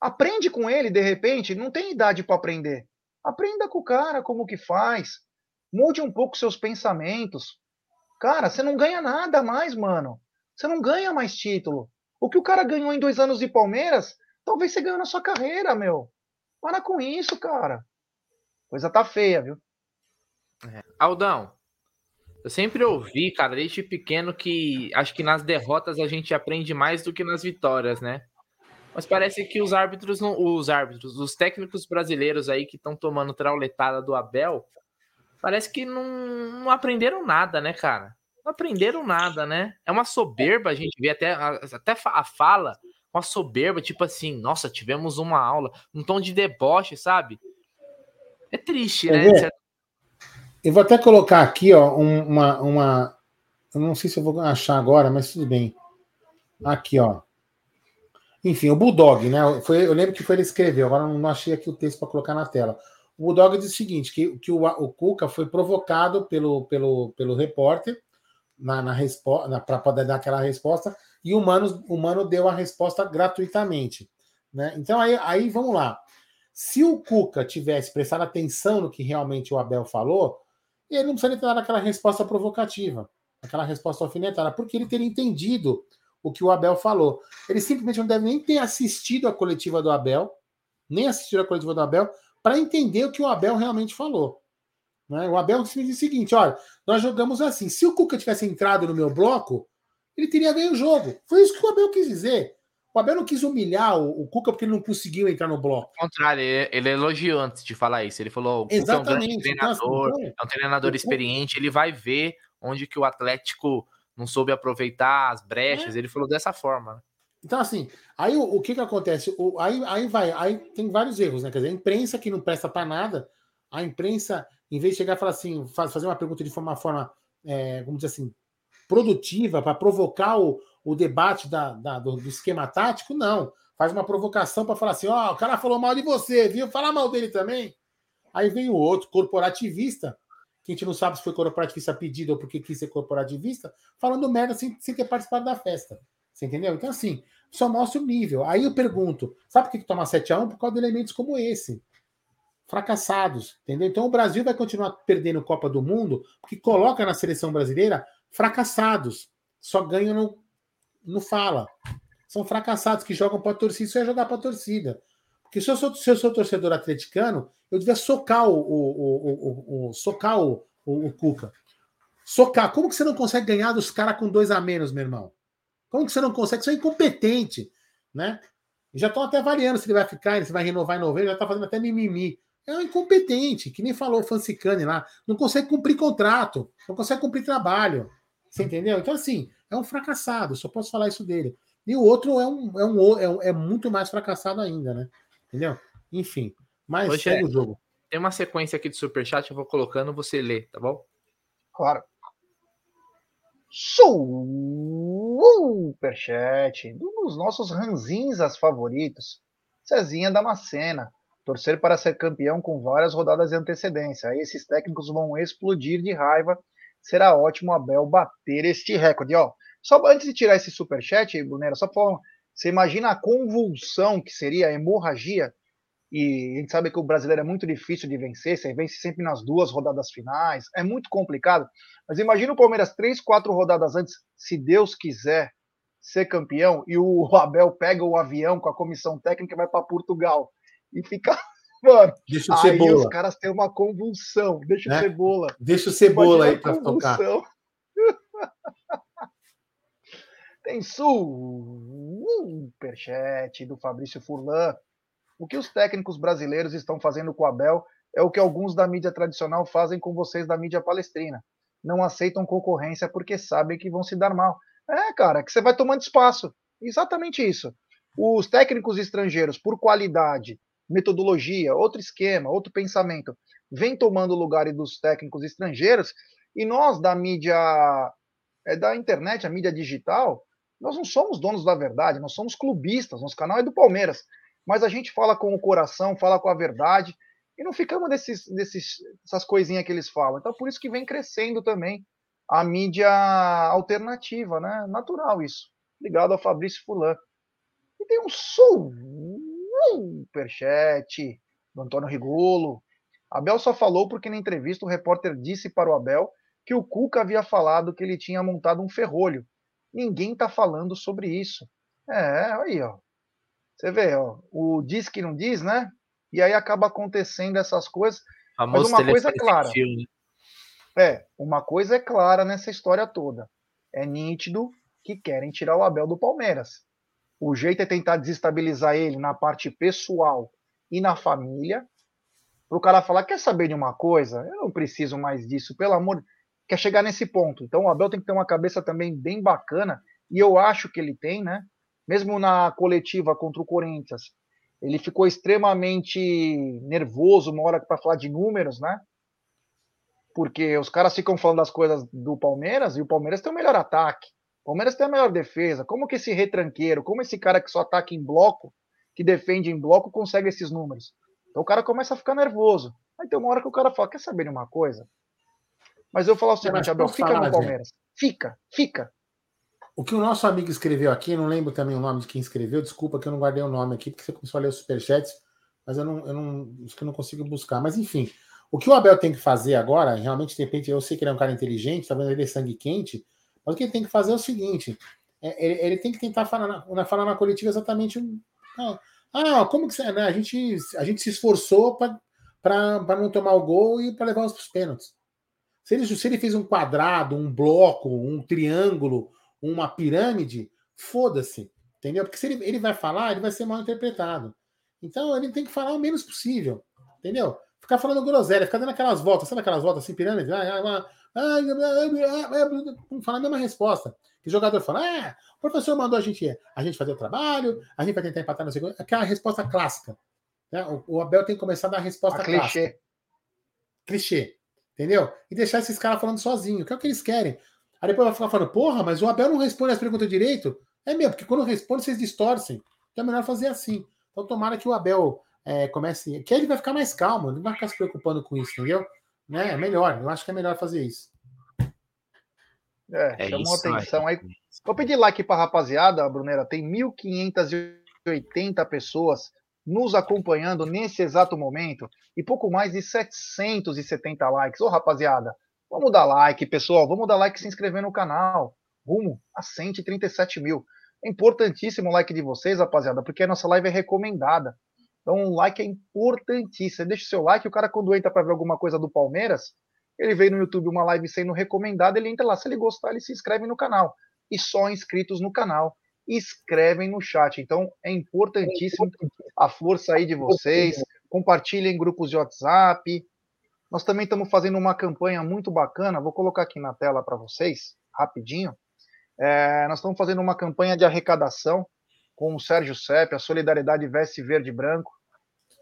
Aprende com ele, de repente, não tem idade para aprender. Aprenda com o cara como que faz. Mude um pouco seus pensamentos. Cara, você não ganha nada mais, mano. Você não ganha mais título. O que o cara ganhou em dois anos de Palmeiras, talvez você ganhou na sua carreira, meu. Para com isso, cara. Coisa tá feia, viu?
É. Aldão, eu sempre ouvi, cara, desde pequeno, que acho que nas derrotas a gente aprende mais do que nas vitórias, né? Mas parece que os árbitros, não, os árbitros, os técnicos brasileiros aí que estão tomando trauletada do Abel, parece que não, não, aprenderam nada, né, cara? Não aprenderam nada, né? É uma soberba, a gente vê até, até a fala, uma soberba, tipo assim, nossa, tivemos uma aula, um tom de deboche, sabe? É triste, né?
Eu vou até colocar aqui, ó, uma, uma. Eu não sei se eu vou achar agora, mas tudo bem. Aqui, ó. Enfim, o Bulldog, né? Foi, eu lembro que foi ele escreveu, agora não achei aqui o texto para colocar na tela. O Bulldog diz o seguinte: que, que o, o Cuca foi provocado pelo, pelo, pelo repórter na, na resposta para poder dar aquela resposta, e o Mano, o Mano deu a resposta gratuitamente. Né? Então aí, aí vamos lá. Se o Cuca tivesse prestado atenção no que realmente o Abel falou, ele não precisaria ter dado aquela resposta provocativa, aquela resposta alfinetada, porque ele teria entendido o que o Abel falou. Ele simplesmente não deve nem ter assistido a coletiva do Abel, nem assistido a coletiva do Abel, para entender o que o Abel realmente falou. Né? O Abel disse o seguinte: olha, nós jogamos assim. Se o Cuca tivesse entrado no meu bloco, ele teria ganho o jogo. Foi isso que o Abel quis dizer. O Abel não quis humilhar o, o Cuca porque ele não conseguiu entrar no bloco.
Ao contrário, ele, ele elogiou antes de falar isso. Ele falou: o Cuca Exatamente. é um grande treinador, então, assim, é um treinador experiente, ele vai ver onde que o Atlético não soube aproveitar as brechas. É. Ele falou dessa forma.
Então, assim, aí o, o que que acontece? O, aí, aí vai, aí tem vários erros, né? Quer dizer, a imprensa que não presta para nada, a imprensa, em vez de chegar e falar assim, fazer uma pergunta de uma forma, é, vamos dizer assim, produtiva, para provocar o, o debate da, da do, do, esquema tático, não. Faz uma provocação para falar assim: ó, oh, o cara falou mal de você, viu? Fala mal dele também. Aí vem o outro, corporativista, que a gente não sabe se foi corporativista pedido ou porque quis ser corporativista, falando merda sem, sem ter participado da festa. Você entendeu? Então, assim, só mostra o nível. Aí eu pergunto: sabe por que, que toma 7x1? Por causa de elementos como esse. Fracassados, entendeu? Então o Brasil vai continuar perdendo Copa do Mundo, porque coloca na seleção brasileira fracassados. Só ganham no, no fala. São fracassados que jogam para a torcida, isso é jogar para a torcida. Porque se eu, sou, se eu sou torcedor atleticano, eu devia socar o, o, o, o socar o, o, Cuca. Socar. Como que você não consegue ganhar dos caras com dois a menos, meu irmão? Como que você não consegue? Você é incompetente, né? Já estão até variando se ele vai ficar, se vai renovar em novembro, já está fazendo até mimimi. é um incompetente, que nem falou o Fancicani lá, não consegue cumprir contrato, não consegue cumprir trabalho. Você entendeu? Então, assim, é um fracassado, só posso falar isso dele. E o outro é um, é um, é, um, é muito mais fracassado ainda, né? Entendeu? Enfim. Mas Hoje segue é, o jogo.
Tem uma sequência aqui de superchat, eu vou colocando, você lê, tá bom?
Claro. Superchat, um dos nossos ranzinhas favoritos, Cezinha Damascena. Torcer para ser campeão com várias rodadas de antecedência. Aí esses técnicos vão explodir de raiva. Será ótimo Abel bater este recorde. Ó, só antes de tirar esse superchat, Brunera, só para você imagina a convulsão que seria a hemorragia e a gente sabe que o brasileiro é muito difícil de vencer, você vence sempre nas duas rodadas finais, é muito complicado. Mas imagina o Palmeiras três, quatro rodadas antes, se Deus quiser ser campeão, e o Abel pega o avião com a comissão técnica e vai para Portugal e fica. Mano,
deixa o aí cebola. os
caras têm uma convulsão. Deixa o né? cebola.
Deixa o cebola aí para tocar.
Tem superchat do Fabrício Furlan. O que os técnicos brasileiros estão fazendo com o Abel é o que alguns da mídia tradicional fazem com vocês da mídia palestrina. Não aceitam concorrência porque sabem que vão se dar mal. É, cara, que você vai tomando espaço. Exatamente isso. Os técnicos estrangeiros, por qualidade, metodologia, outro esquema, outro pensamento, vêm tomando o lugar dos técnicos estrangeiros e nós da mídia é da internet, a mídia digital, nós não somos donos da verdade, nós somos clubistas, nosso canal é do Palmeiras mas a gente fala com o coração, fala com a verdade, e não ficamos nesses, nesses, essas coisinhas que eles falam. Então, por isso que vem crescendo também a mídia alternativa, né? Natural isso. Ligado ao Fabrício Fulan. E tem um superchat do Antônio Rigolo. Abel só falou porque na entrevista o repórter disse para o Abel que o Cuca havia falado que ele tinha montado um ferrolho. Ninguém está falando sobre isso. É, aí, ó. Você vê, ó, o diz que não diz, né? E aí acaba acontecendo essas coisas. Mas uma coisa é clara. Né? É, uma coisa é clara nessa história toda. É nítido que querem tirar o Abel do Palmeiras. O jeito é tentar desestabilizar ele na parte pessoal e na família. Para o cara falar: quer saber de uma coisa? Eu não preciso mais disso, pelo amor. Quer chegar nesse ponto. Então o Abel tem que ter uma cabeça também bem bacana. E eu acho que ele tem, né? mesmo na coletiva contra o Corinthians, ele ficou extremamente nervoso uma hora para falar de números, né? Porque os caras ficam falando das coisas do Palmeiras e o Palmeiras tem o melhor ataque. O Palmeiras tem a melhor defesa. Como que esse retranqueiro, como esse cara que só ataca em bloco, que defende em bloco, consegue esses números? Então o cara começa a ficar nervoso. Aí tem uma hora que o cara fala: quer saber de uma coisa? Mas eu falo o seguinte, Abel, fica no Palmeiras. Fica, fica.
O que o nosso amigo escreveu aqui, não lembro também o nome de quem escreveu, desculpa que eu não guardei o nome aqui, porque você começou a ler os superchats, mas eu não, eu não, acho que eu não consigo buscar. Mas enfim, o que o Abel tem que fazer agora, realmente, de repente, eu sei que ele é um cara inteligente, tá vendo ele é sangue quente, mas o que ele tem que fazer é o seguinte: é, ele, ele, tem que tentar falar na, falar na coletiva exatamente. Ah, ah, como que você. Né, a, gente, a gente se esforçou para não tomar o gol e para levar os pênaltis. Se ele, se ele fez um quadrado, um bloco, um triângulo, uma pirâmide, foda-se, entendeu? Porque se ele, ele vai falar, ele vai ser mal interpretado. Então ele tem que falar o menos possível, entendeu? Ficar falando groselha, ficar dando aquelas voltas, sabe aquelas voltas assim, pirâmide? Não fala a mesma resposta. Que o jogador fala: ah, o professor mandou a gente, a gente fazer o trabalho, a gente vai tentar empatar no segundo. Aquela resposta clássica. Né? O, o, Abel tem que começar a dar a resposta a clássica. Clichê. Clichê. Entendeu? E deixar esses caras falando sozinho, que é o que eles querem. Aí depois vai ficar falando, porra, mas o Abel não responde as perguntas direito. É mesmo, porque quando responde, vocês distorcem. Então é melhor fazer assim. Então tomara que o Abel é, comece. Que ele vai ficar mais calmo, não vai ficar se preocupando com isso, entendeu? Né? É melhor, eu acho que é melhor fazer isso.
É, é chamou isso, atenção aí. Vou pedir like para a rapaziada, Brunera. Tem 1.580 pessoas nos acompanhando nesse exato momento e pouco mais de 770 likes. Ô, rapaziada, Vamos dar like, pessoal. Vamos dar like e se inscrever no canal. Rumo a 137 mil. É importantíssimo o like de vocês, rapaziada, porque a nossa live é recomendada. Então, o like é importantíssimo. Deixa o seu like. O cara, quando entra para ver alguma coisa do Palmeiras, ele vê no YouTube uma live sendo recomendada, ele entra lá. Se ele gostar, ele se inscreve no canal. E só inscritos no canal escrevem no chat. Então, é importantíssimo a força aí de vocês, compartilhem em grupos de WhatsApp. Nós também estamos fazendo uma campanha muito bacana, vou colocar aqui na tela para vocês, rapidinho. É, nós estamos fazendo uma campanha de arrecadação com o Sérgio Sepp, a Solidariedade Veste Verde e Branco.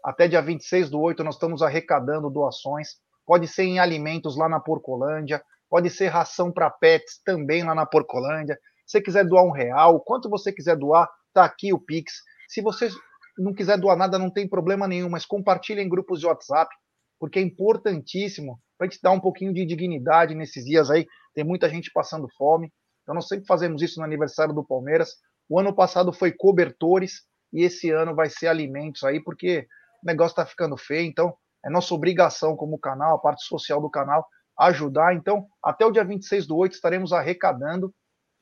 Até dia 26 do 8 nós estamos arrecadando doações. Pode ser em alimentos lá na Porcolândia, pode ser ração para pets também lá na Porcolândia. Você quiser doar um real, quanto você quiser doar, tá aqui o Pix. Se você não quiser doar nada, não tem problema nenhum, mas compartilhe em grupos de WhatsApp, porque é importantíssimo para a gente dar um pouquinho de dignidade nesses dias aí. Tem muita gente passando fome. Então, nós sempre fazemos isso no aniversário do Palmeiras. O ano passado foi cobertores e esse ano vai ser alimentos aí, porque o negócio está ficando feio. Então, é nossa obrigação como canal, a parte social do canal, ajudar. Então, até o dia 26 do 8 estaremos arrecadando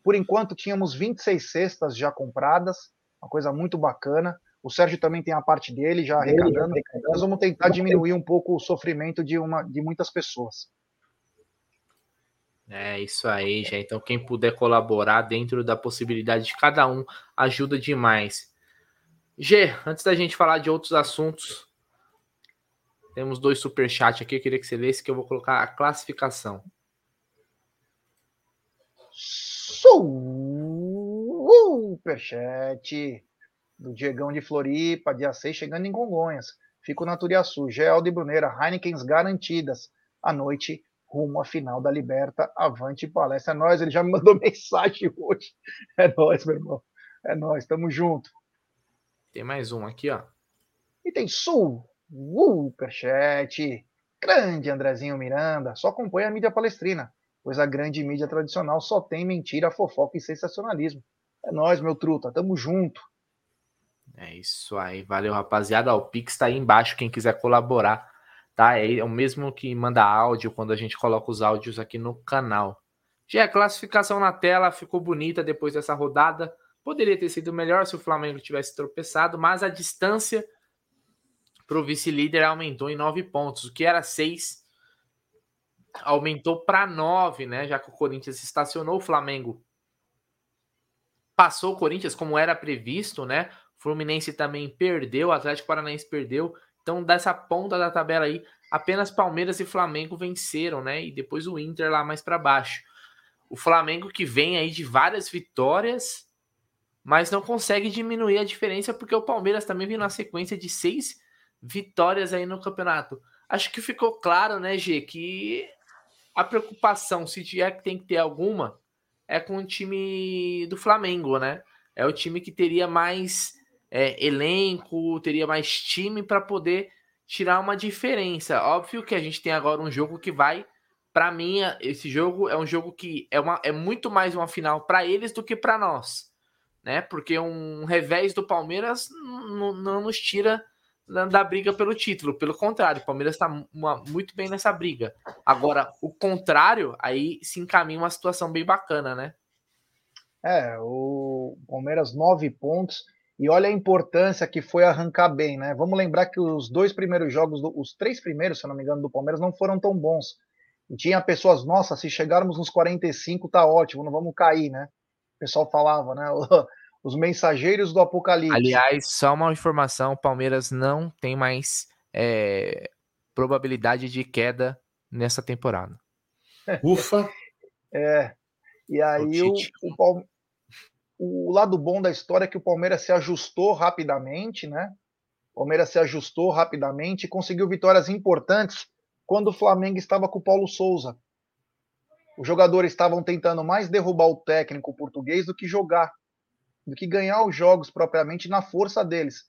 por enquanto, tínhamos 26 cestas já compradas, uma coisa muito bacana. O Sérgio também tem a parte dele já arrecadando. Nós vamos tentar diminuir um pouco o sofrimento de, uma, de muitas pessoas.
É isso aí, já. Então, quem puder colaborar dentro da possibilidade de cada um ajuda demais. G, antes da gente falar de outros assuntos, temos dois superchats aqui. Eu queria que você lesse que eu vou colocar a classificação.
Superchat do Diegão de Floripa, dia 6, chegando em Congonhas. Fico na Turiaçu, Geraldo e Bruneira, Heinekens garantidas. À noite, rumo à final da Liberta. Avante palestra. É nóis, ele já me mandou mensagem hoje. É nóis, meu irmão. É nóis, tamo junto.
Tem mais um aqui, ó.
E tem Sul, Superchat. Grande Andrezinho Miranda, só acompanha a mídia palestrina pois a grande mídia tradicional só tem mentira, fofoca e sensacionalismo. É nós, meu truta, tamo junto.
É isso aí, valeu rapaziada. o Pix tá aí embaixo, quem quiser colaborar, tá? É o mesmo que manda áudio quando a gente coloca os áudios aqui no canal. Já a classificação na tela ficou bonita depois dessa rodada. Poderia ter sido melhor se o Flamengo tivesse tropeçado, mas a distância para o vice-líder aumentou em nove pontos, o que era seis aumentou para 9, né? Já que o Corinthians estacionou o Flamengo. Passou o Corinthians como era previsto, né? Fluminense também perdeu, Atlético Paranaense perdeu. Então, dessa ponta da tabela aí, apenas Palmeiras e Flamengo venceram, né? E depois o Inter lá mais para baixo. O Flamengo que vem aí de várias vitórias, mas não consegue diminuir a diferença porque o Palmeiras também vem na sequência de seis vitórias aí no campeonato. Acho que ficou claro, né, G, que a preocupação, se tiver que tem que ter alguma, é com o time do Flamengo, né? É o time que teria mais é, elenco, teria mais time para poder tirar uma diferença. Óbvio que a gente tem agora um jogo que vai, para mim, esse jogo é um jogo que é, uma, é muito mais uma final para eles do que para nós, né? Porque um revés do Palmeiras não nos tira da briga pelo título. Pelo contrário, o Palmeiras está muito bem nessa briga. Agora, o contrário, aí se encaminha uma situação bem bacana, né?
É, o Palmeiras nove pontos. E olha a importância que foi arrancar bem, né? Vamos lembrar que os dois primeiros jogos, os três primeiros, se não me engano, do Palmeiras não foram tão bons. E tinha pessoas, nossa, se chegarmos nos 45 tá ótimo, não vamos cair, né? O pessoal falava, né? os mensageiros do Apocalipse.
Aliás, só uma informação: o Palmeiras não tem mais é, probabilidade de queda nessa temporada.
Ufa!
É. E aí o, o, o, lado bom da história é que o Palmeiras se ajustou rapidamente, né? O Palmeiras se ajustou rapidamente e conseguiu vitórias importantes quando o Flamengo estava com o Paulo Souza. Os jogadores estavam tentando mais derrubar o técnico português do que jogar do que ganhar os jogos propriamente na força deles.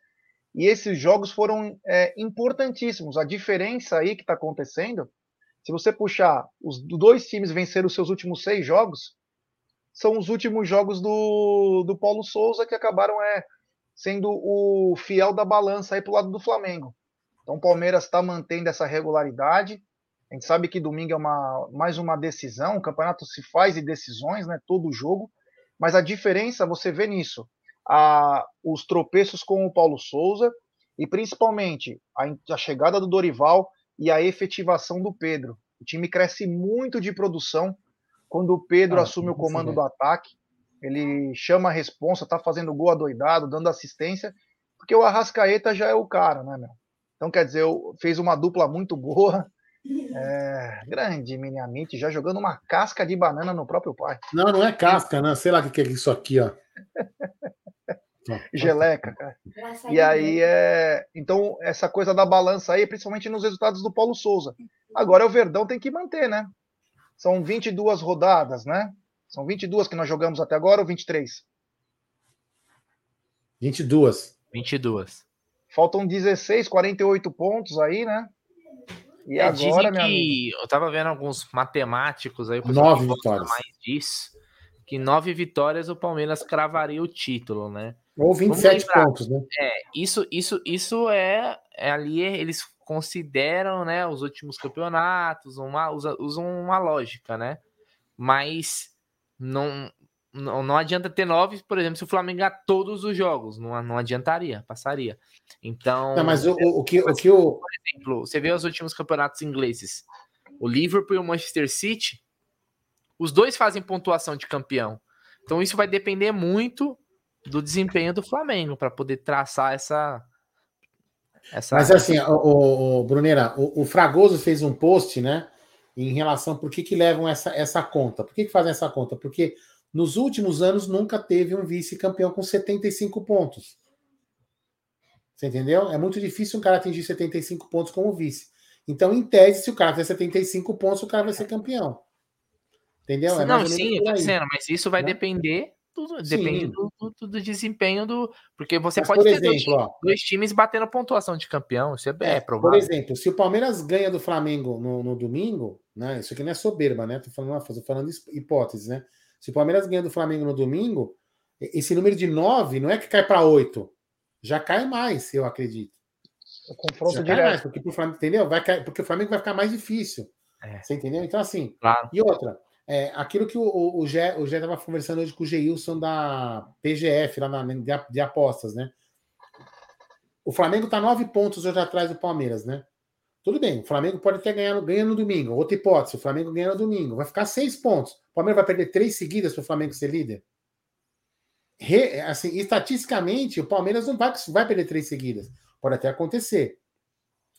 E esses jogos foram é, importantíssimos. A diferença aí que está acontecendo, se você puxar, os dois times venceram os seus últimos seis jogos, são os últimos jogos do, do Paulo Souza que acabaram é, sendo o fiel da balança aí para o lado do Flamengo. Então o Palmeiras está mantendo essa regularidade. A gente sabe que domingo é uma, mais uma decisão, o campeonato se faz de decisões, né? Todo jogo. Mas a diferença você vê nisso. A, os tropeços com o Paulo Souza e principalmente a, a chegada do Dorival e a efetivação do Pedro. O time cresce muito de produção quando o Pedro ah, assume o comando do ataque. Ele chama a responsa, tá fazendo gol adoidado, dando assistência, porque o Arrascaeta já é o cara, né, meu? Então, quer dizer, fez uma dupla muito boa. É, grande Miniamite, já jogando uma casca de banana no próprio pai.
Não, não é casca, não. Sei lá o que é isso aqui, ó.
Geleca, cara. E aí é. Então, essa coisa da balança aí, principalmente nos resultados do Paulo Souza. Agora o Verdão tem que manter, né? São 22 rodadas, né? São 22 que nós jogamos até agora ou 23?
22.
22.
Faltam 16, 48 pontos aí, né?
E é, agora, minha que... Eu tava vendo alguns matemáticos aí.
Nove vitórias.
Mais disso, que nove vitórias o Palmeiras cravaria o título, né?
Ou 27 pontos, né?
É, isso, isso, isso é, é ali, eles consideram, né, os últimos campeonatos, uma, usam uma lógica, né? Mas não, não, não adianta ter nove, por exemplo, se o Flamengo ganhar todos os jogos, não, não adiantaria, passaria. Então.
Não, mas o, o, o que, o que o.
Por exemplo, você vê os últimos campeonatos ingleses, o Liverpool e o Manchester City, os dois fazem pontuação de campeão. Então isso vai depender muito do desempenho do Flamengo para poder traçar essa.
essa... Mas assim, o, o Brunera, o, o, Fragoso fez um post, né? Em relação por que, que levam essa, essa conta. Por que, que fazem essa conta? Porque nos últimos anos nunca teve um vice-campeão com 75 pontos. Você entendeu? É muito difícil um cara atingir 75 pontos como vice. Então, em tese, se o cara tiver 75 pontos, o cara vai ser campeão. Entendeu?
É não, sim, eu tô dizendo, mas isso vai né? depender tudo, depende do, do, do, desempenho do. Porque você Mas, pode ter exemplo, dois, ó, dois, times batendo pontuação de campeão. Isso é, é, é provável.
Por exemplo, se o Palmeiras ganha do Flamengo no, no domingo, né? Isso aqui não é soberba, né? Tô falando, tô falando hipóteses, né? Se o Palmeiras ganha do Flamengo no domingo, esse número de nove não é que cai para oito. Já cai mais, eu acredito.
O confronto direto. Mais,
porque, pro Flamengo, entendeu? Vai cair, porque o Flamengo vai ficar mais difícil. É. Você entendeu? Então, assim. Claro. E outra, é, aquilo que o, o, o Gé estava conversando hoje com o Geilson da PGF, lá na, de, de apostas, né? O Flamengo está nove pontos hoje atrás do Palmeiras, né? Tudo bem, o Flamengo pode até ganhar ganha no domingo. Outra hipótese, o Flamengo ganha no domingo. Vai ficar seis pontos. O Palmeiras vai perder três seguidas para o Flamengo ser líder? Re, assim, estatisticamente, o Palmeiras não vai, vai perder três seguidas. Pode até acontecer.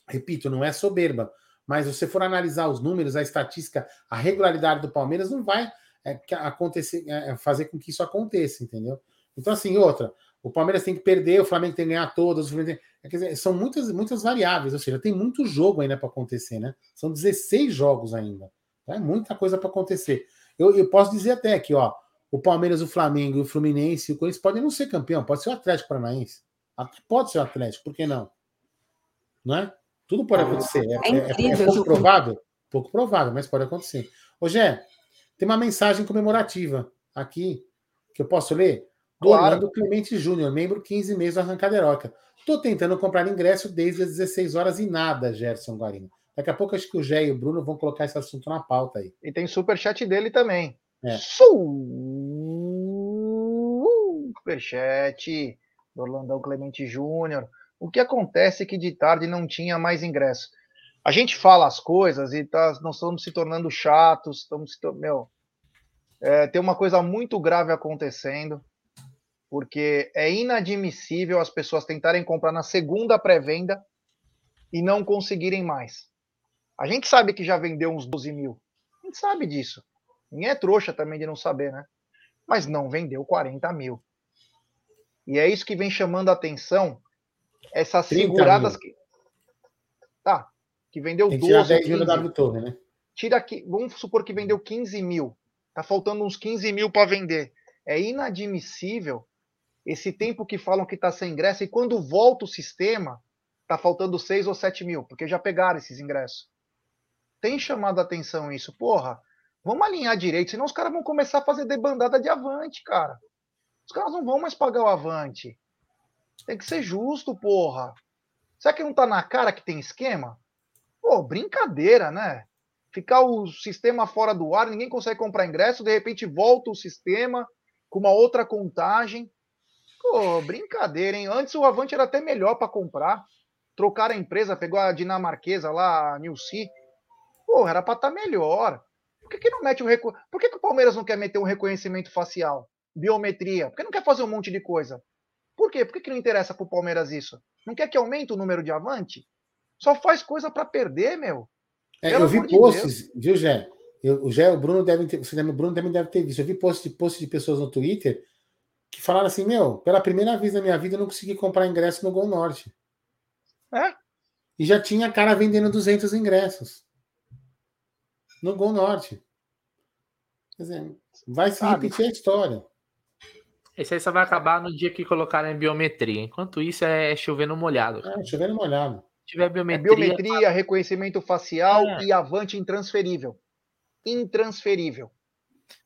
Repito, não é soberba mas se você for analisar os números, a estatística, a regularidade do Palmeiras não vai é, acontecer, é, é, fazer com que isso aconteça, entendeu? Então, assim, outra, o Palmeiras tem que perder, o Flamengo tem que ganhar todas, tem, é, dizer, são muitas, muitas variáveis, ou seja, tem muito jogo ainda para acontecer, né? São 16 jogos ainda. Tá? É muita coisa para acontecer. Eu, eu posso dizer até que, ó, o Palmeiras, o Flamengo, o Fluminense, o Corinthians podem não ser campeão, pode ser o Atlético Paranaense. Pode ser o Atlético, por que não? Não é? Tudo pode acontecer. É, é, é, é pouco provável? Pouco provável, mas pode acontecer. Ô, Gé, tem uma mensagem comemorativa aqui que eu posso ler? Do claro. Orlando Clemente Júnior, membro 15 meses do Arrancaderoca. Estou tentando comprar ingresso desde as 16 horas e nada, Gerson Guarino. Daqui a pouco acho que o Gé e o Bruno vão colocar esse assunto na pauta aí.
E tem superchat dele também.
É.
Superchat do Orlandão Clemente Júnior. O que acontece é que de tarde não tinha mais ingresso. A gente fala as coisas e tá, nós estamos se tornando chatos, estamos se meu, é, tem uma coisa muito grave acontecendo, porque é inadmissível as pessoas tentarem comprar na segunda pré-venda e não conseguirem mais. A gente sabe que já vendeu uns 12 mil. A gente sabe disso. Ninguém é trouxa também de não saber, né? Mas não vendeu 40 mil. E é isso que vem chamando a atenção essas seguradas que. Tá. Que vendeu Tem
12 10 mil Torre, né?
Tira aqui, vamos supor que vendeu 15 mil. Tá faltando uns 15 mil para vender. É inadmissível esse tempo que falam que está sem ingresso e quando volta o sistema, tá faltando 6 ou 7 mil, porque já pegaram esses ingressos. Tem chamado a atenção isso. Porra, vamos alinhar direito, senão os caras vão começar a fazer debandada de avante, cara. Os caras não vão mais pagar o avante. Tem que ser justo, porra. Será que não tá na cara que tem esquema? Pô, brincadeira, né? Ficar o sistema fora do ar, ninguém consegue comprar ingresso, de repente volta o sistema com uma outra contagem. Pô, brincadeira, hein? Antes o Avante era até melhor para comprar. Trocaram a empresa, pegou a dinamarquesa lá, a Nilce. Pô, era para estar tá melhor. Por que, que não mete o recu... Por que, que o Palmeiras não quer meter um reconhecimento facial? Biometria? Por que não quer fazer um monte de coisa? Por quê? Por que, que não interessa para o Palmeiras isso? Não quer que aumente o número de avante? Só faz coisa para perder, meu.
É, eu vi posts, de viu, Jé? Eu, o Jé, o Bruno deve ter, o Bruno também deve ter visto. Eu vi posts de, posts de pessoas no Twitter que falaram assim: Meu, pela primeira vez na minha vida eu não consegui comprar ingresso no Gol Norte.
É?
E já tinha cara vendendo 200 ingressos no Gol Norte. Quer dizer, vai se Sabe? repetir a história.
Esse aí só vai acabar no dia que colocarem biometria. Enquanto isso, é chovendo molhado.
É, chovendo molhado.
Se tiver biometria. É biometria, reconhecimento facial é. e avante intransferível. Intransferível.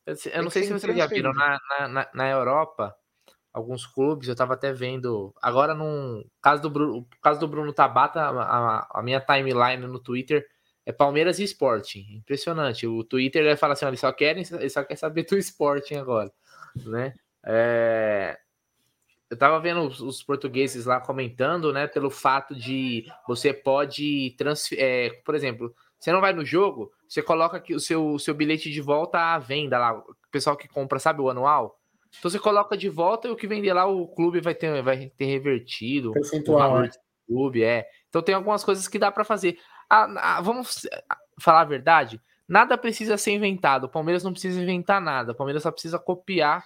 Eu, eu não sei se vocês já viram, na, na, na Europa, alguns clubes, eu estava até vendo. Agora, no caso do Bruno, caso do Bruno Tabata, a, a, minha timeline no Twitter é Palmeiras e Sporting. Impressionante. O Twitter ele fala assim: eles só querem, ele só quer saber do Sporting agora, né? É... Eu tava vendo os, os, portugueses lá comentando, né, pelo fato de você pode transferir, é, por exemplo, você não vai no jogo, você coloca aqui o seu, seu bilhete de volta à venda lá, o pessoal que compra, sabe, o anual. Então você coloca de volta e o que vender lá o clube vai ter, vai ter revertido.
Percentual, o
né? clube, é. Então tem algumas coisas que dá para fazer. Ah, ah, vamos falar a verdade, nada precisa ser inventado. O Palmeiras não precisa inventar nada. O Palmeiras só precisa copiar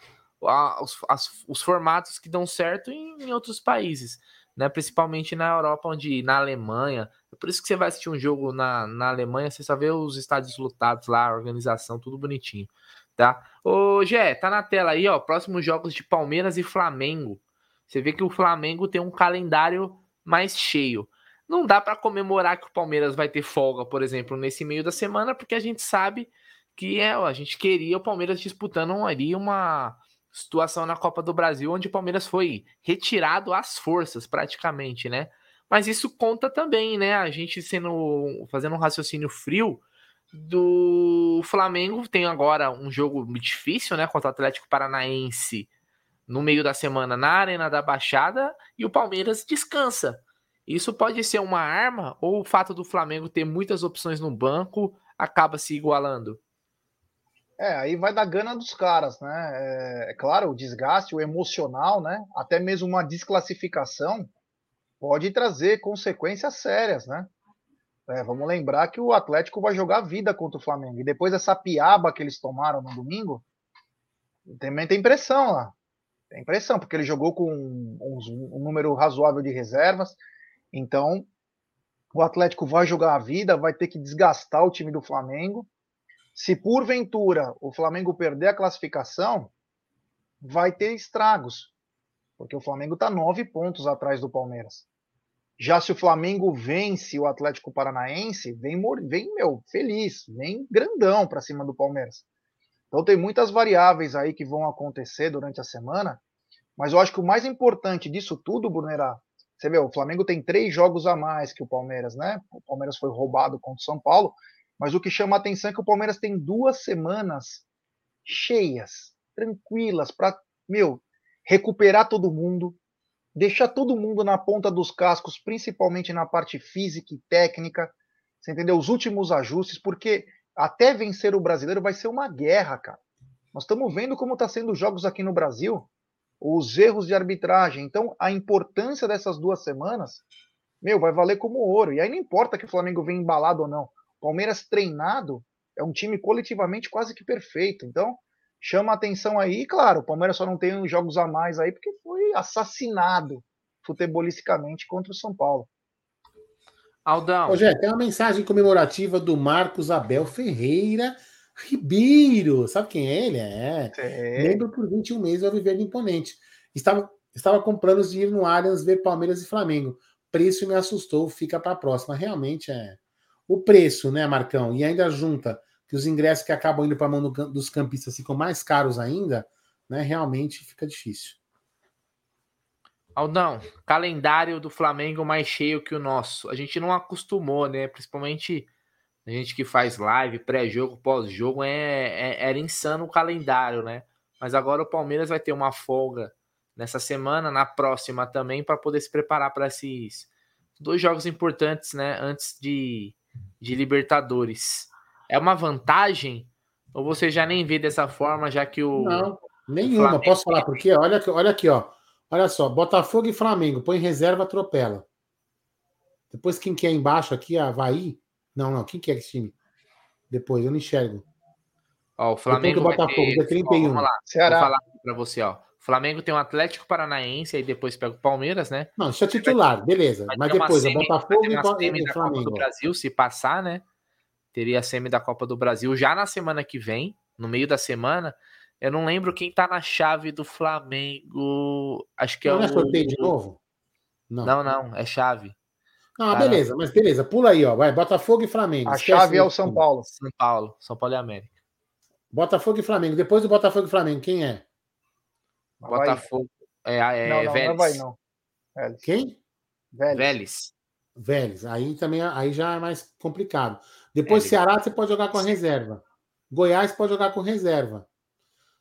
os, as, os formatos que dão certo em, em, outros países, né? Principalmente na Europa, onde na Alemanha. É por isso que você vai assistir um jogo na, na Alemanha, você só vê os estádios lotados lá, a organização, tudo bonitinho, tá? Ô, Gé, tá na tela aí, ó, próximos jogos de Palmeiras e Flamengo. Você vê que o Flamengo tem um calendário mais cheio. Não dá para comemorar que o Palmeiras vai ter folga, por exemplo, nesse meio da semana, porque a gente sabe que é, a gente queria o Palmeiras disputando ali uma situação na Copa do Brasil, onde o Palmeiras foi retirado às forças, praticamente, né? Mas isso conta também, né? A gente sendo fazendo um raciocínio frio do Flamengo tem agora um jogo difícil, né, contra o Atlético Paranaense no meio da semana na Arena da Baixada e o Palmeiras descansa. Isso pode ser uma arma ou o fato do Flamengo ter muitas opções no banco acaba se igualando?
É, aí vai da gana dos caras, né? É, é, claro, o desgaste, o emocional, né? Até mesmo uma desclassificação pode trazer consequências sérias, né? É, vamos lembrar que o Atlético vai jogar vida contra o Flamengo. E depois dessa piaba que eles tomaram no domingo, também tem pressão lá. Tem pressão, porque ele jogou com um, um número razoável de reservas. Então, o Atlético vai jogar a vida, vai ter que desgastar o time do Flamengo. Se porventura o Flamengo perder a classificação, vai ter estragos, porque o Flamengo está nove pontos atrás do Palmeiras. Já se o Flamengo vence o Atlético Paranaense, vem, vem meu, feliz, vem grandão para cima do Palmeiras. Então tem muitas variáveis aí que vão acontecer durante a semana, mas eu acho que o mais importante disso tudo, Brunerá, você vê, o Flamengo tem três jogos a mais que o Palmeiras, né? O Palmeiras foi roubado contra o São Paulo, mas o que chama a atenção é que o Palmeiras tem duas semanas cheias, tranquilas, para, meu, recuperar todo mundo, deixar todo mundo na ponta dos cascos, principalmente na parte física e técnica, você entendeu? Os últimos ajustes, porque até vencer o brasileiro vai ser uma guerra, cara. Nós estamos vendo como está sendo os jogos aqui no Brasil, os erros de arbitragem. Então, a importância dessas duas semanas, meu, vai valer como ouro. E aí não importa que o Flamengo venha embalado ou não. Palmeiras treinado é um time coletivamente quase que perfeito. Então, chama a atenção aí. Claro, o Palmeiras só não tem uns jogos a mais aí porque foi assassinado futebolisticamente contra o São Paulo.
Aldão. Ô, Jé, tem uma mensagem comemorativa do Marcos Abel Ferreira Ribeiro. Sabe quem é ele? É. é. Lembro por 21 meses ao viver imponente. Estava, estava com planos de ir no Allianz ver Palmeiras e Flamengo. Preço me assustou, fica para a próxima. Realmente é o preço, né, Marcão? E ainda junta que os ingressos que acabam indo para a mão do, dos campistas ficam mais caros ainda, né? Realmente fica difícil.
Aldão, calendário do Flamengo mais cheio que o nosso. A gente não acostumou, né? Principalmente a gente que faz live, pré-jogo, pós-jogo, é, é, era insano o calendário, né? Mas agora o Palmeiras vai ter uma folga nessa semana, na próxima também, para poder se preparar para esses dois jogos importantes, né? Antes de, de Libertadores. É uma vantagem? Ou você já nem vê dessa forma, já que o.
Não, nenhuma. Flamengo... Posso falar por quê? Olha, olha aqui, ó. Olha só, Botafogo e Flamengo, põe reserva, atropela. Depois quem que é embaixo aqui? Havaí? Não, não. Quem que é esse time? Depois, eu não enxergo.
Ó, o Flamengo.
Depois do Botafogo,
ter...
dia 31.
Ó, vamos lá.
Ceará.
Vou falar para você, ó. O Flamengo tem o Atlético Paranaense, aí depois pega o Palmeiras, né?
Não, isso é titular, beleza.
Vai
Mas depois, é
semi-
Botafogo
vai ter
e e
da Copa do
Flamengo.
Brasil, se passar, né? Teria a semi da Copa do Brasil já na semana que vem, no meio da semana. Eu não lembro quem tá na chave do Flamengo. Acho que é
Não
o.
é sorteio de novo? Não.
Não, não, é chave.
Ah,
Cara.
beleza, mas beleza. Pula aí, ó. Vai, Botafogo e Flamengo.
A
Esquece
chave é o. São Paulo.
São Paulo. São Paulo e América.
Botafogo e Flamengo. Depois do Botafogo e Flamengo, quem é?
Havaí.
Botafogo. É, é
não, não,
Vélez.
não vai não. Vélez.
Quem?
Vélez.
Vélez.
Vélez. Aí também aí já é mais complicado. Depois
Vélez.
Ceará você pode jogar com a reserva. Goiás pode jogar com reserva.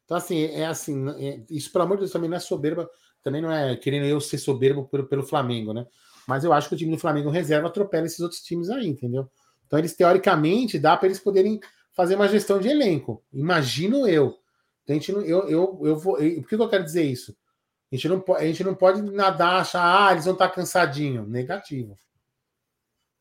Então, assim, é assim, é- isso, pelo amor de Deus, também não é soberba, também não é querendo eu ser soberbo pelo, pelo Flamengo, né? Mas eu acho que o time do Flamengo reserva atropela esses outros times aí, entendeu? Então, eles, teoricamente, dá para eles poderem fazer uma gestão de elenco. Imagino eu. A gente não, eu, eu, eu vou. eu- por que que eu quero dizer isso? A gente não, a gente não pode nadar, achar, ah, eles vão estar cansadinho. Negativo.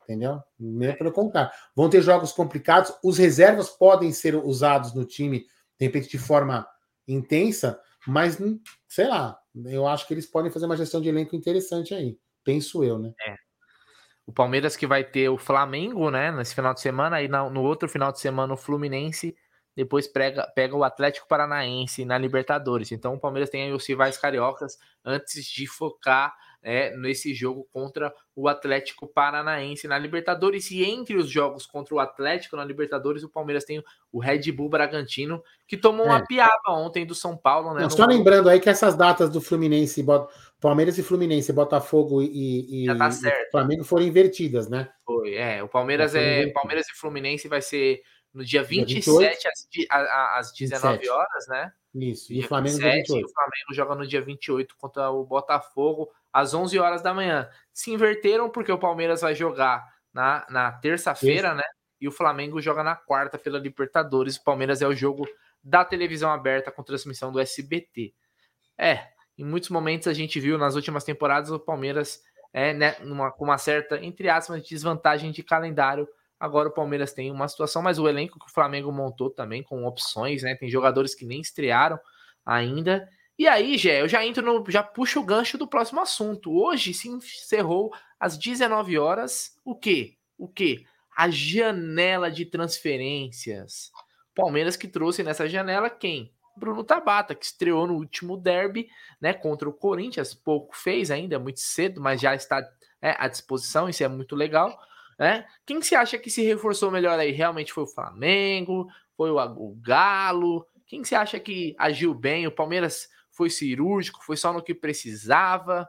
Entendeu? Nem pelo contrário. Vão ter jogos complicados. Os reservas podem ser usados no time, de repente, de forma intensa, mas sei lá. Eu acho que eles podem fazer uma gestão de elenco interessante aí. Penso eu, né?
O Palmeiras que vai ter o Flamengo, né, nesse final de semana, aí no outro final de semana o Fluminense, depois pega, pega o Atlético Paranaense na Libertadores. Então o Palmeiras tem aí os rivais cariocas antes de focar é, nesse jogo contra o Atlético Paranaense na Libertadores. E entre os jogos contra o Atlético na Libertadores, o Palmeiras tem o Red Bull Bragantino, que tomou uma
É.
piaba ontem do São Paulo, né?
Não,
no-
só lembrando aí que essas datas do Fluminense, e Bot- Palmeiras e Fluminense, Botafogo e, e-
tá
e. Flamengo foram invertidas, né?
Foi, é. O Palmeiras é. Palmeiras e Fluminense vai ser no dia
Dia
27 às, di- a- a- às 19
27.
horas, né?
Isso. E
Dia
o Flamengo dia
27, e
28.
o Flamengo joga no dia 28 contra o Botafogo às 11 horas da manhã. Se inverteram porque o Palmeiras vai jogar na, na terça-feira, né? E o Flamengo joga na quarta pela Libertadores. O Palmeiras é o jogo da televisão aberta com transmissão do SBT. É, em muitos momentos a gente viu nas últimas temporadas o Palmeiras é, né, numa, com uma certa, entre aspas, desvantagem de calendário. Agora o Palmeiras tem uma situação, mas o elenco que o Flamengo montou também com opções, né? Tem jogadores que nem estrearam ainda. E aí, Gé, eu já entro no. já puxo o gancho do próximo assunto. Hoje se encerrou às 19 horas. O quê? O quê? A janela de transferências. Palmeiras que trouxe nessa janela quem? Bruno Tabata, que estreou no último derby, né, contra o Corinthians. Pouco fez ainda, muito cedo, mas já está é, à disposição. Isso é muito legal. Né? Quem se acha que se reforçou melhor aí? Realmente foi o Flamengo? Foi o, o Galo? Quem se acha que agiu bem? O Palmeiras foi cirúrgico? Foi só no que precisava?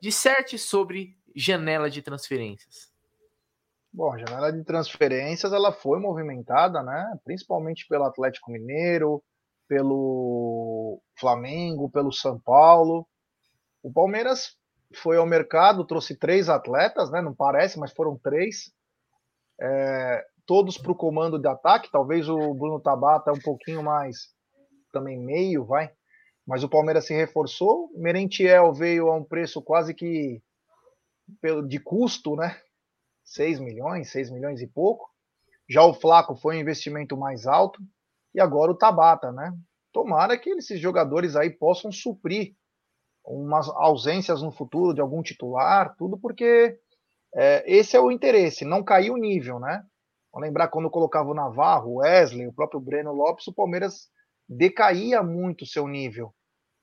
Disserte sobre janela de transferências.
Bom, a janela de transferências ela foi movimentada, né? Principalmente pelo Atlético Mineiro, pelo Flamengo, pelo São Paulo. O Palmeiras foi ao mercado, trouxe três atletas, né? Não parece, mas foram três. É, todos para o comando de ataque. Talvez o Bruno Tabata um pouquinho mais também meio, vai. Mas o Palmeiras se reforçou. Merentiel veio a um preço quase que de custo, né? 6 milhões, 6 milhões e pouco. Já o Flaco foi um investimento mais alto. E agora o Tabata, né? Tomara que esses jogadores aí possam suprir umas ausências no futuro de algum titular, tudo porque é, esse é o interesse, não cair o nível, né? Vamos lembrar quando colocava o Navarro, o Wesley, o próprio Breno Lopes, o Palmeiras decaía muito o seu nível.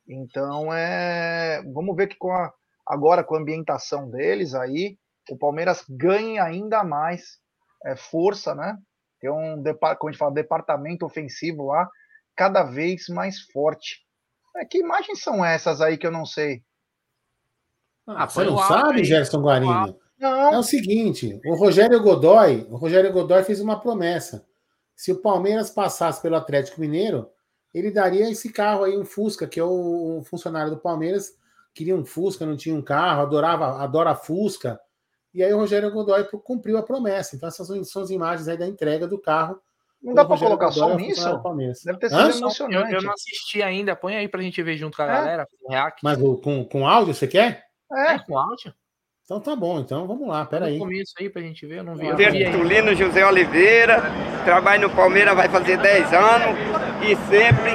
Então, é, vamos ver que com a, agora com a ambientação deles aí, o Palmeiras ganha ainda mais é, força, né? Tem um, como a gente fala, departamento ofensivo lá, cada vez mais forte. É, que imagens são essas aí que eu não sei?
Ah, você não sabe, aí. Gerson Guarini? Não. É o seguinte, o Rogério Godoy, o Rogério Godoy fez uma promessa. Se o Palmeiras passasse pelo Atlético Mineiro, ele daria esse carro aí, um Fusca, que é o, o funcionário do Palmeiras, queria um Fusca, não tinha um carro, adorava, adora Fusca. E aí o Rogério Godoy cumpriu a promessa. Então essas são as imagens aí da entrega do carro.
Não dá para colocar som nisso?
Deve
ter sido Hã? emocionante.
Eu, eu, não assisti ainda. Põe aí pra gente ver junto com a é? galera.
Mas o, com, com áudio, você quer?
É, é com áudio.
Então tá bom, então vamos lá, peraí.
começo aí pra gente ver, eu não vi.
Tertulino José Oliveira, trabalho no Palmeiras vai fazer 10 anos e sempre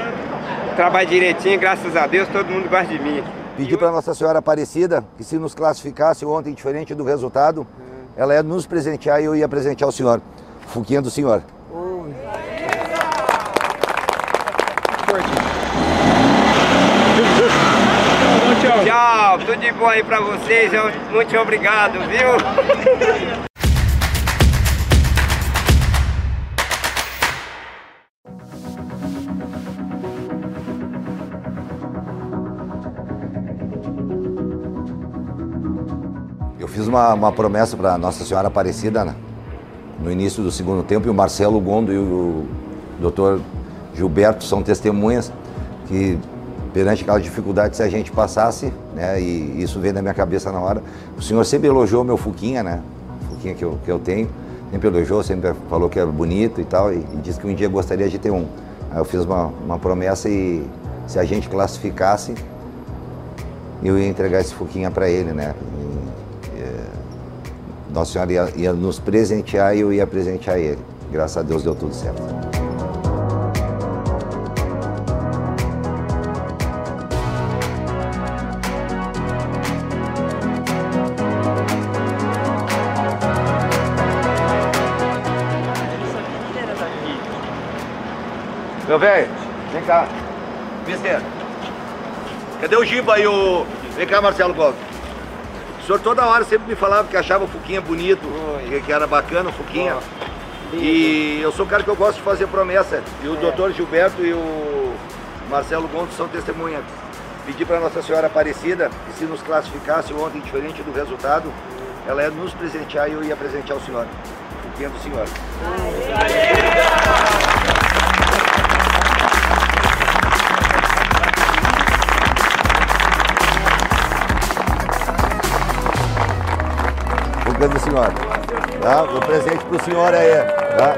trabalho direitinho, graças a Deus, todo mundo gosta de mim.
Pedi para Nossa Senhora Aparecida que se nos classificasse ontem, diferente do resultado, ela ia nos presentear e eu ia presentear o senhor. Fuquinha do senhor.
Tchau, tudo de bom aí pra vocês, muito obrigado, viu?
Eu fiz uma, uma promessa para Nossa Senhora Aparecida né? no início do segundo tempo e o Marcelo Gondo e o doutor Gilberto são testemunhas que perante aquela dificuldade se a gente passasse, né, e isso veio na minha cabeça na hora. O senhor sempre elogiou meu Fuquinha, né, Fuquinha que eu, que eu tenho, sempre elogiou, sempre falou que é bonito e tal, e, e disse que um dia gostaria de ter um. Aí eu fiz uma, uma promessa e se a gente classificasse, eu ia entregar esse Fuquinha para ele, né. E, é, Nossa Senhora ia, ia nos presentear e eu ia presentear ele. Graças a Deus deu tudo certo.
Cadê o Giba aí, o... Vem cá, Marcelo Gomes. O senhor toda hora sempre me falava que achava o Fuquinha bonito, que, que era bacana o Fuquinha. E eu sou um cara que eu gosto de fazer promessa. E o doutor Gilberto e o Marcelo Gomes são testemunhas. Pedi para Nossa Senhora Aparecida que se nos classificasse ontem, diferente do resultado, ela ia nos presentear e eu ia presentear o senhor. O Fuquinha do senhor.
Fuquinha do senhor. Tá? O presente pro senhor aí. Tá?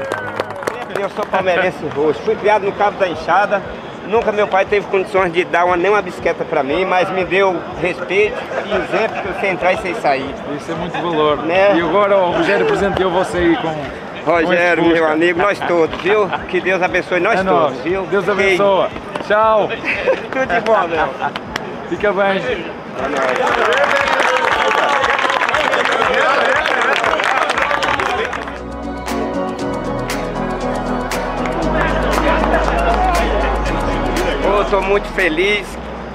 Eu sou palmeirense roxo, fui criado no Cabo da Enxada. Nunca meu pai teve condições de dar uma, nem uma bicicleta para mim, mas me deu respeito e exemplo para você entrar e você sair.
Isso é muito valor.
Né?
E agora o Rogério presenteou você aí com.
Rogério, meu amigo, nós todos, viu? Que Deus abençoe nós
É
todos,
nóis.
viu?
Deus abençoe. Tchau.
Tudo de bom, meu.
Fica bem.
Eu tô muito feliz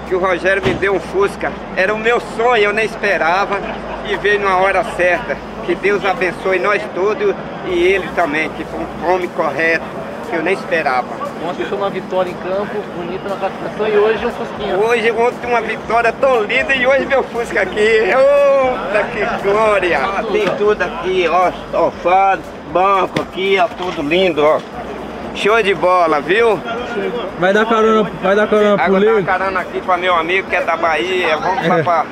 que o Rogério me deu um Fusca. Era o meu sonho, eu nem esperava e veio na hora certa. Que Deus abençoe nós todos e ele também, que foi um homem correto, que eu nem esperava.
Ontem foi uma vitória em campo, bonita na classificação e hoje um Fusquinha.
Hoje ontem uma vitória tão linda e hoje meu Fusca aqui. Eita, que glória! Tem tudo aqui, ó, sofá, banco aqui, ó, tudo lindo, ó. Show de bola, viu?
Vai dar carona, vai dar carona pro
Agora
Lilo.
carona aqui para meu amigo que é da Bahia. Vamos lá pra...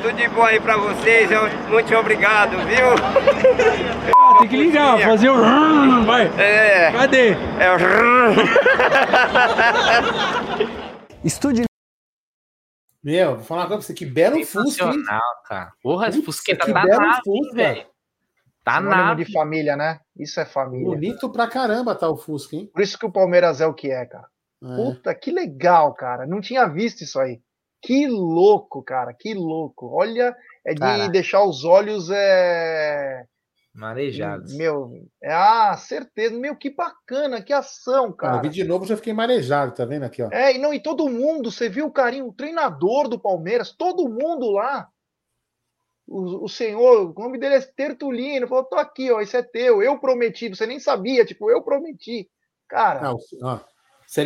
Tudo de bom aí pra vocês. Muito obrigado, viu?
Ah, tem que ligar, fazer o vai.
É.
Cadê?
É o rrrm.
Meu, vou falar uma coisa pra você, que belo Fusca, hein?
Cara. Porra, esse Fusqueta
que
tá
belo
nave, hein,
Fusca.
velho. Tá
Sinônimo
nave.
de família, né? Isso é família.
Bonito pra caramba tá o Fusca, hein?
Por isso que o Palmeiras é o que é, cara.
É.
Puta, que legal, cara. Não tinha visto isso aí. Que louco, cara. Que louco. Olha, é de
Caraca.
deixar os olhos é...
Marejados.
Meu, é ah, certeza. Meu, que bacana, que ação,
Cara, eu vi de novo, já fiquei marejado, tá vendo aqui, ó?
É, e não, e todo mundo, você viu o carinho, o treinador do Palmeiras, todo mundo lá. O, o senhor, o nome dele é Tertulino, falou: tô aqui, ó, isso é teu, eu prometi, você nem sabia, tipo, eu prometi. Cara,
Ah, o- ó.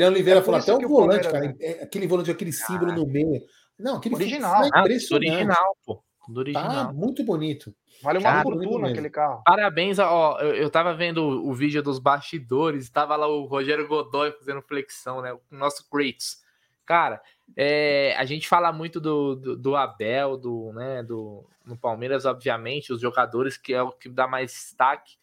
Oliveira
É
falou até o
o
volante,
Palmeiras
cara. é Aquele volante, aquele símbolo no meio. Não, aquele
Original.
É
Ah, original, pô. Tudo
Tá
original.
muito bonito.
vale uma
cara,
fortuna aquele carro.
Parabéns, ó. Eu, eu tava vendo o vídeo dos bastidores, tava lá o Rogério Godoy fazendo flexão, né? O nosso Kratos. Cara, é, a gente fala muito do, do, do Abel, do, né, do, no Palmeiras, obviamente, os jogadores, que é o que dá mais destaque.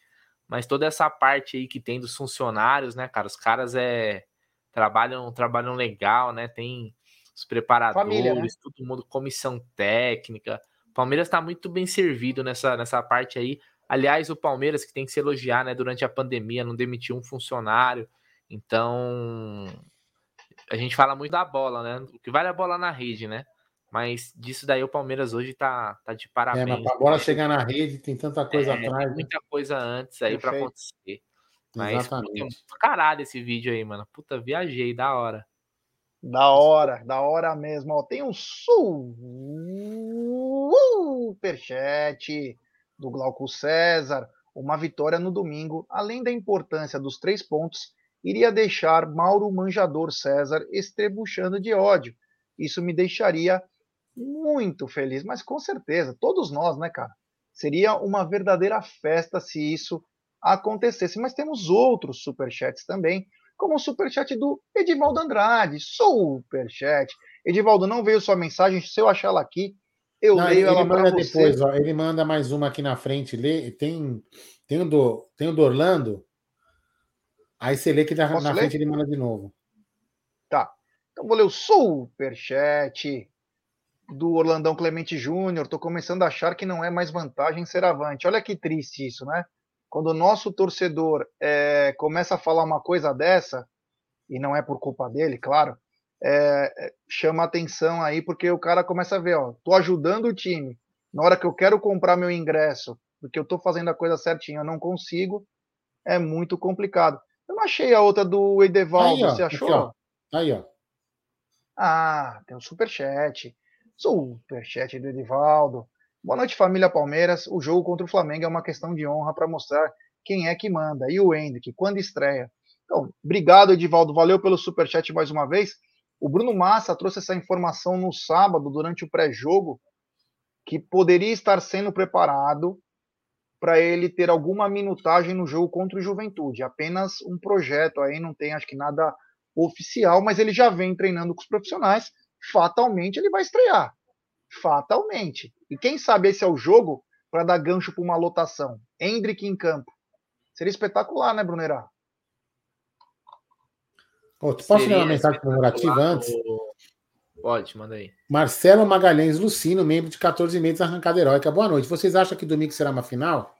mas toda essa parte aí que tem dos funcionários, né, cara? Os caras é trabalham, trabalham legal, né? Tem os preparadores, Família, né? todo mundo, comissão técnica. O Palmeiras está muito bem servido nessa, nessa parte aí. Aliás, o Palmeiras, que tem que se elogiar, né? Durante a pandemia, não demitiu um funcionário. Então, a gente fala muito da bola, né? O que vale é a bola na rede, né? Mas disso daí o Palmeiras hoje tá, tá de parabéns. É, mas
pra bola chegar na rede tem tanta coisa é, atrás. Tem
né? muita coisa antes aí para acontecer. Mas Exatamente. Puta, caralho esse vídeo aí, mano. Puta, viajei, da hora.
Da hora, da hora mesmo. Ó, tem um superchat do Glauco César. Uma vitória no domingo, além da importância dos três pontos, iria deixar Mauro Manjador César estrebuchando de ódio. Isso me deixaria muito feliz, mas com certeza, todos nós, né, cara? Seria uma verdadeira festa se isso acontecesse. Mas temos outros superchats também, como o superchat do Edivaldo Andrade. Superchat. Edivaldo, não veio sua mensagem, se eu achar ela aqui, eu não, leio
ele ela manda depois, ó, ele manda mais uma aqui na frente, lê, tem, tem, o do, tem o do Orlando, aí você lê que na, na frente ele manda de novo.
Tá, então vou ler o superchat do Orlandão Clemente Júnior, tô começando a achar que não é mais vantagem ser avante. Olha que triste isso, né? Quando o nosso torcedor é, começa a falar uma coisa dessa, e não é por culpa dele, claro, é, chama atenção aí, porque o cara começa a ver, ó, tô ajudando o time. Na hora que eu quero comprar meu ingresso, porque eu tô fazendo a coisa certinha, eu não consigo, é muito complicado. Eu não achei a outra do Edevaldo, aí, você achou? Aqui,
ó. Aí, ó.
Ah, tem um superchat. Superchat do Edivaldo. Boa noite, família Palmeiras. O jogo contra o Flamengo é uma questão de honra para mostrar quem é que manda. E o Hendrick, quando estreia. Então, obrigado, Edivaldo. Valeu pelo superchat mais uma vez. O Bruno Massa trouxe essa informação no sábado, durante o pré-jogo, que poderia estar sendo preparado para ele ter alguma minutagem no jogo contra o Juventude. Apenas um projeto aí, não tem acho que nada oficial, mas ele já vem treinando com os profissionais. Fatalmente ele vai estrear. Fatalmente. E quem sabe esse é o jogo para dar gancho para uma lotação. Hendrick em campo. Seria espetacular, né, Brunerá?
Pô, tu posso ler uma mensagem comemorativa antes?
Pode, manda aí.
Marcelo Magalhães Lucino, membro de 14 meses arrancada heróica. Boa noite. Vocês acham que domingo será uma final?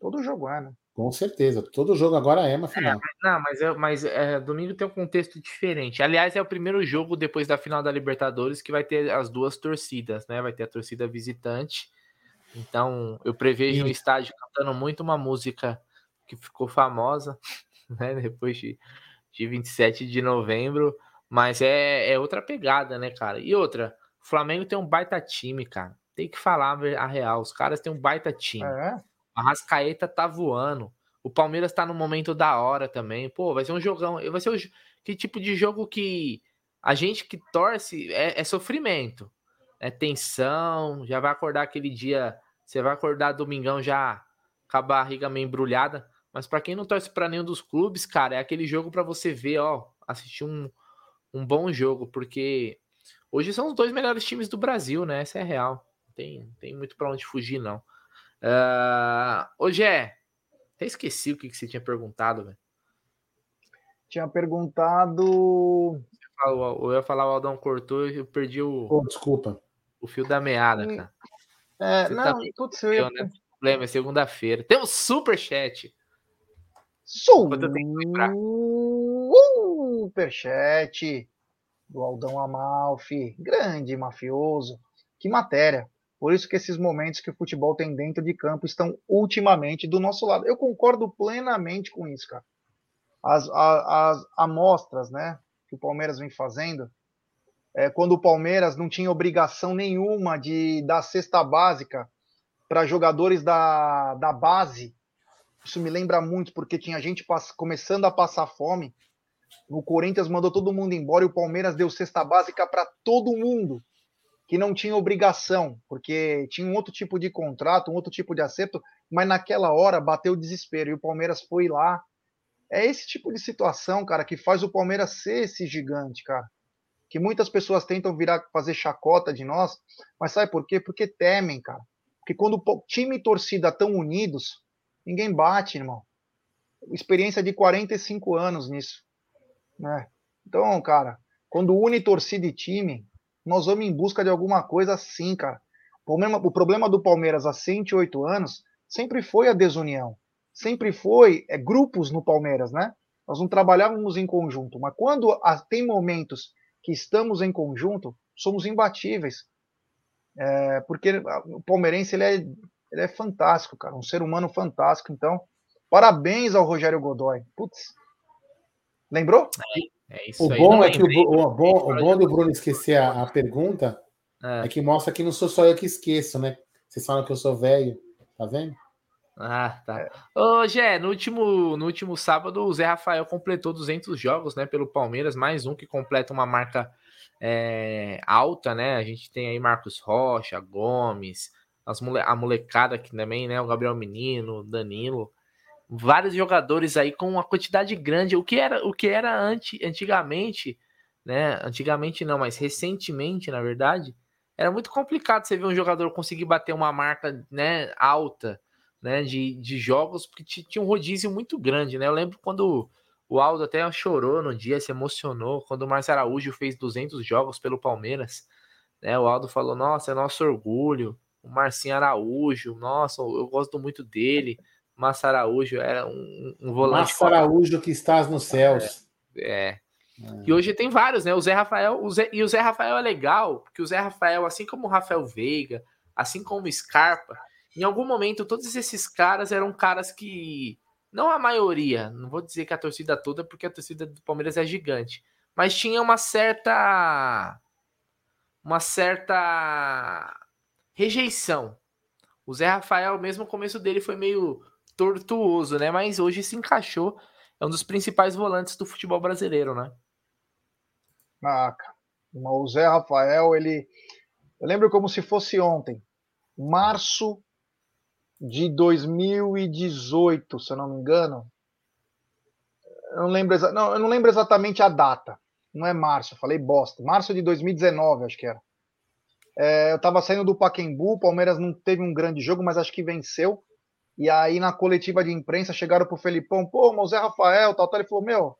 Todo jogo é, né?
Com certeza. Todo jogo agora é uma final. É,
não, mas, é, mas é, domingo tem um contexto diferente. Aliás, é o primeiro jogo depois da final da Libertadores que vai ter as duas torcidas, né? Vai ter a torcida visitante. Então, eu prevejo o estádio cantando muito uma música que ficou famosa, né? Depois de, de 27 de novembro. Mas é, é outra pegada, né, cara? E outra, o Flamengo tem um baita time, cara. Tem que falar a real. Os caras têm um baita time. É. A Rascaeta tá voando. O Palmeiras tá no momento da hora também. Pô, vai ser um jogão. Vai ser um... que tipo de jogo que a gente que torce é, é sofrimento. É tensão. Já vai acordar aquele dia. Você vai acordar domingão já com a barriga meio embrulhada. Mas para quem não torce para nenhum dos clubes, cara, é aquele jogo para você ver, ó, assistir um, um bom jogo, porque hoje são os dois melhores times do Brasil, né? Essa é real. Tem, tem muito para onde fugir, não. Uh, ô Gé, até esqueci o que, que você tinha perguntado, velho.
Tinha perguntado.
Eu ia falar o Aldão cortou e eu perdi o.
Oh, desculpa.
O fio da meada, cara.
É, não, tá tudo certo.
Né? Problema, é segunda-feira. Tem um super chat.
Superchat do Aldão Amalfi. Grande mafioso. Que matéria. Por isso que esses momentos que o futebol tem dentro de campo estão ultimamente do nosso lado. Eu concordo plenamente com isso, cara. As, as, as amostras, né, que o Palmeiras vem fazendo, é, quando o Palmeiras não tinha obrigação nenhuma de dar cesta básica para jogadores da, da base, isso me lembra muito, porque tinha gente começando a passar fome. O Corinthians mandou todo mundo embora e o Palmeiras deu cesta básica para todo mundo que não tinha obrigação, porque tinha um outro tipo de contrato, um outro tipo de acerto, mas naquela hora bateu o desespero e o Palmeiras foi lá. É esse tipo de situação, cara, que faz o Palmeiras ser esse gigante, cara. Que muitas pessoas tentam virar fazer chacota de nós, mas sabe por quê? Porque temem, cara. Porque quando time e torcida estão unidos, Ninguém bate, irmão. Experiência de 45 anos nisso. Né? Então, cara, quando une torcida e time, nós vamos em busca de alguma coisa assim, cara. O problema, o problema do Palmeiras há 108 anos sempre foi a desunião. Sempre foi é, grupos no Palmeiras, né? Nós não trabalhávamos em conjunto. Mas quando há, tem momentos que estamos em conjunto, somos imbatíveis. É, porque o palmeirense ele é, ele é fantástico, cara. Um ser humano fantástico. Então, parabéns ao Rogério Godoy. Putz. Lembrou?
É, é isso o bom é que o, o, bom, o bom do Bruno esquecer a, a pergunta é. é. que mostra que não sou só eu que esqueço, né? Vocês falam que eu sou velho, tá vendo?
Ah, tá. É. Ô, Gé, no último, no último sábado, o Zé Rafael completou 200 jogos, né, pelo Palmeiras, mais um que completa uma marca é, alta, né? A gente tem aí Marcos Rocha, Gomes, as mole a molecada aqui também, né? O Gabriel Menino, Danilo, vários jogadores aí com uma quantidade grande. O que era, o que era anti, antigamente, né? Antigamente não, mas recentemente, na verdade, era muito complicado você ver um jogador conseguir bater uma marca, né, alta né, de, de jogos, porque tinha um rodízio muito grande, né? Eu lembro quando o Aldo até chorou no dia, se emocionou, quando o Márcio Araújo fez 200 jogos pelo Palmeiras, né? O Aldo falou: Nossa, é nosso orgulho. O Marcinho Araújo, nossa, eu gosto muito dele. Márcio Araújo era um, um volante.
Márcio Araújo que estás nos céus.
É. é. E hoje tem vários, né? O Zé Rafael, o Zé, e o Zé Rafael é legal, porque o Zé Rafael, assim como o Rafael Veiga, assim como o Scarpa, em algum momento, todos esses caras eram caras que. Não a maioria, não vou dizer que a torcida toda, porque a torcida do Palmeiras é gigante. Mas tinha uma certa. Uma certa. Rejeição. O Zé Rafael, mesmo o começo dele foi meio tortuoso, né? Mas hoje se encaixou. É um dos principais volantes do futebol brasileiro, né?
Ah, o Zé Rafael, ele. Eu lembro como se fosse ontem. Março de 2018, se eu não me engano. Eu não lembro, exa... não, eu não lembro exatamente a data. Não é março, falei bosta. Março de 2019, acho que era. É, eu estava saindo do Paquembu, o Palmeiras não teve um grande jogo, mas acho que venceu. E aí, na coletiva de imprensa, chegaram pro Felipão, pô, mas o Zé Rafael, tal, tal. Ele falou, meu,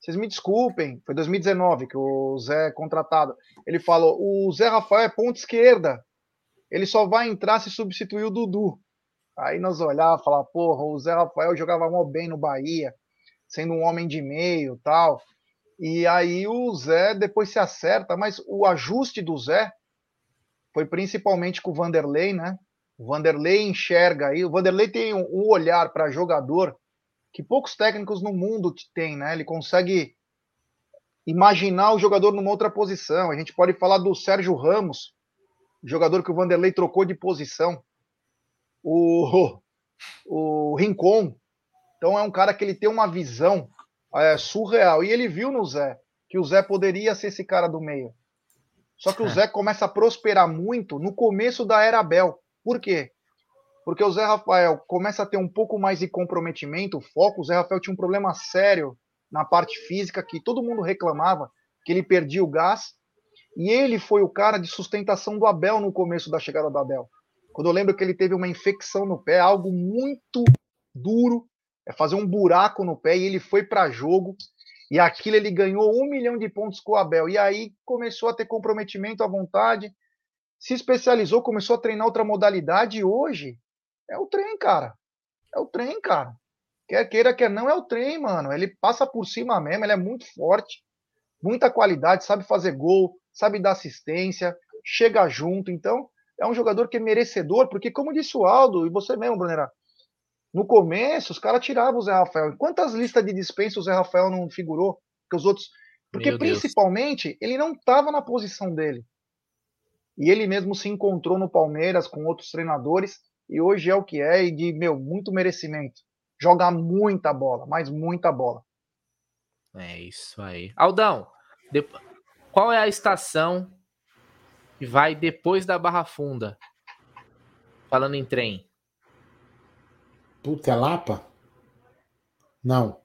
vocês me desculpem, foi 2019 que o Zé é contratado. Ele falou, o Zé Rafael é ponta esquerda. Ele só vai entrar se substituir o Dudu. Aí nós olhávamos e porra, o Zé Rafael jogava mal bem no Bahia, sendo um homem de meio tal. E aí o Zé depois se acerta, mas o ajuste do Zé foi principalmente com o Vanderlei, né? O Vanderlei enxerga aí, o Vanderlei tem um, olhar para jogador que poucos técnicos no mundo têm, né? Ele consegue imaginar o jogador numa outra posição. A gente pode falar do Sérgio Ramos, jogador que o Vanderlei trocou de posição o, o Rincon. Então é um cara que ele tem uma visão é, surreal. E ele viu no Zé que o Zé poderia ser esse cara do meio. Só que o Zé começa a prosperar muito no começo da era Bel. Por quê? Porque o Zé Rafael começa a ter um pouco mais de comprometimento, foco. O Zé Rafael tinha um problema sério na parte física que todo mundo reclamava, que ele perdia o gás. E ele foi o cara de sustentação do Abel no começo da chegada do Abel. Quando eu lembro que ele teve uma infecção no pé, algo muito duro, é fazer um buraco no pé, e ele foi para jogo, e aquilo ele ganhou um milhão de pontos com o Abel. E aí começou a ter comprometimento à vontade, se especializou, começou a treinar outra modalidade, e hoje é o trem, cara. É o trem, cara. Quer queira, quer não, é o trem, mano. Ele passa por cima mesmo, ele é muito forte, muita qualidade, sabe fazer gol, sabe dar assistência, chega junto. Então, é um jogador que é merecedor, porque, como disse o Aldo, e você mesmo, Brunera, no começo os caras tiravam o Zé Rafael. Quantas listas de dispensa o Zé Rafael não figurou? Que os outros. Porque Meu principalmente Deus. ele não estava na posição dele. E ele mesmo se encontrou no Palmeiras com outros treinadores e hoje é o que é e de meu muito merecimento. Joga muita bola, mas muita bola.
É isso aí. Aldão, qual é a estação e vai depois da Barra Funda. Falando em trem.
Puta, é Lapa? Não.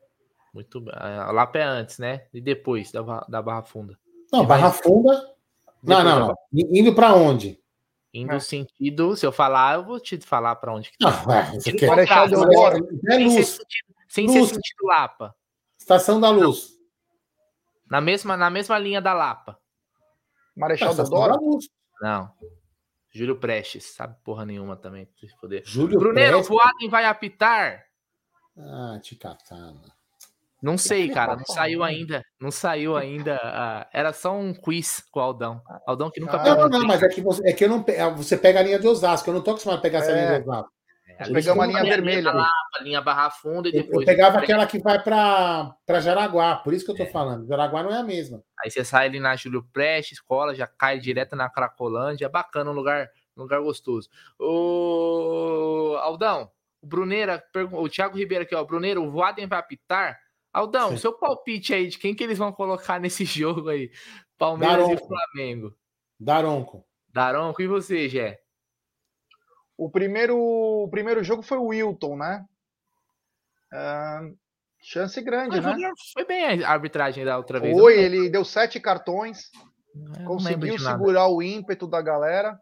Muito bem. A Lapa é antes, né? E depois da, da Barra Funda.
Não, Barra Funda. Não, não, não. Indo para onde?
Indo é. sentido, se eu falar, eu vou te falar para onde que
tá. Não, é, você quer.
É luz. Sem ser sentido, sem luz. ser sentido Lapa.
Estação da Luz.
Na mesma, na mesma linha da Lapa.
Marechal Deodoro?
Não. Júlio Prestes, sabe porra nenhuma também. Se poder. Júlio Brunero, Prestes? o Adem vai apitar?
Ah, te catana.
Não sei, cara, não saiu ainda. Não saiu ainda. Uh, era só um quiz com o Aldão. Aldão que nunca
ah, Não, não, mas é que, você, é que eu não, é, você pega a linha de Osasco. Eu não tô acostumado a pegar essa é. linha de Osasco.
É, pegar uma linha vermelha.
Linha, a linha Barra Funda e depois.
Eu, eu pegava aquela que vai para Jaraguá, por isso que eu tô é. falando. Jaraguá não é a mesma.
Aí você sai ali na Júlio Prestes, escola, já cai direto na Cracolândia. É bacana, um lugar, um lugar gostoso. Ô, Aldão, o Bruneira, o Thiago Ribeiro aqui, ó. Bruneiro, o Voaden vai apitar. Aldão, Sim. seu palpite aí de quem que eles vão colocar nesse jogo aí? Palmeiras Daronco. e Flamengo.
Daronco.
Daronco, e você, Gé?
O primeiro, o primeiro jogo foi o Wilton, né? Uh, chance grande, né?
Foi bem a arbitragem da outra vez.
Foi, ele deu sete cartões, conseguiu segurar o ímpeto da galera,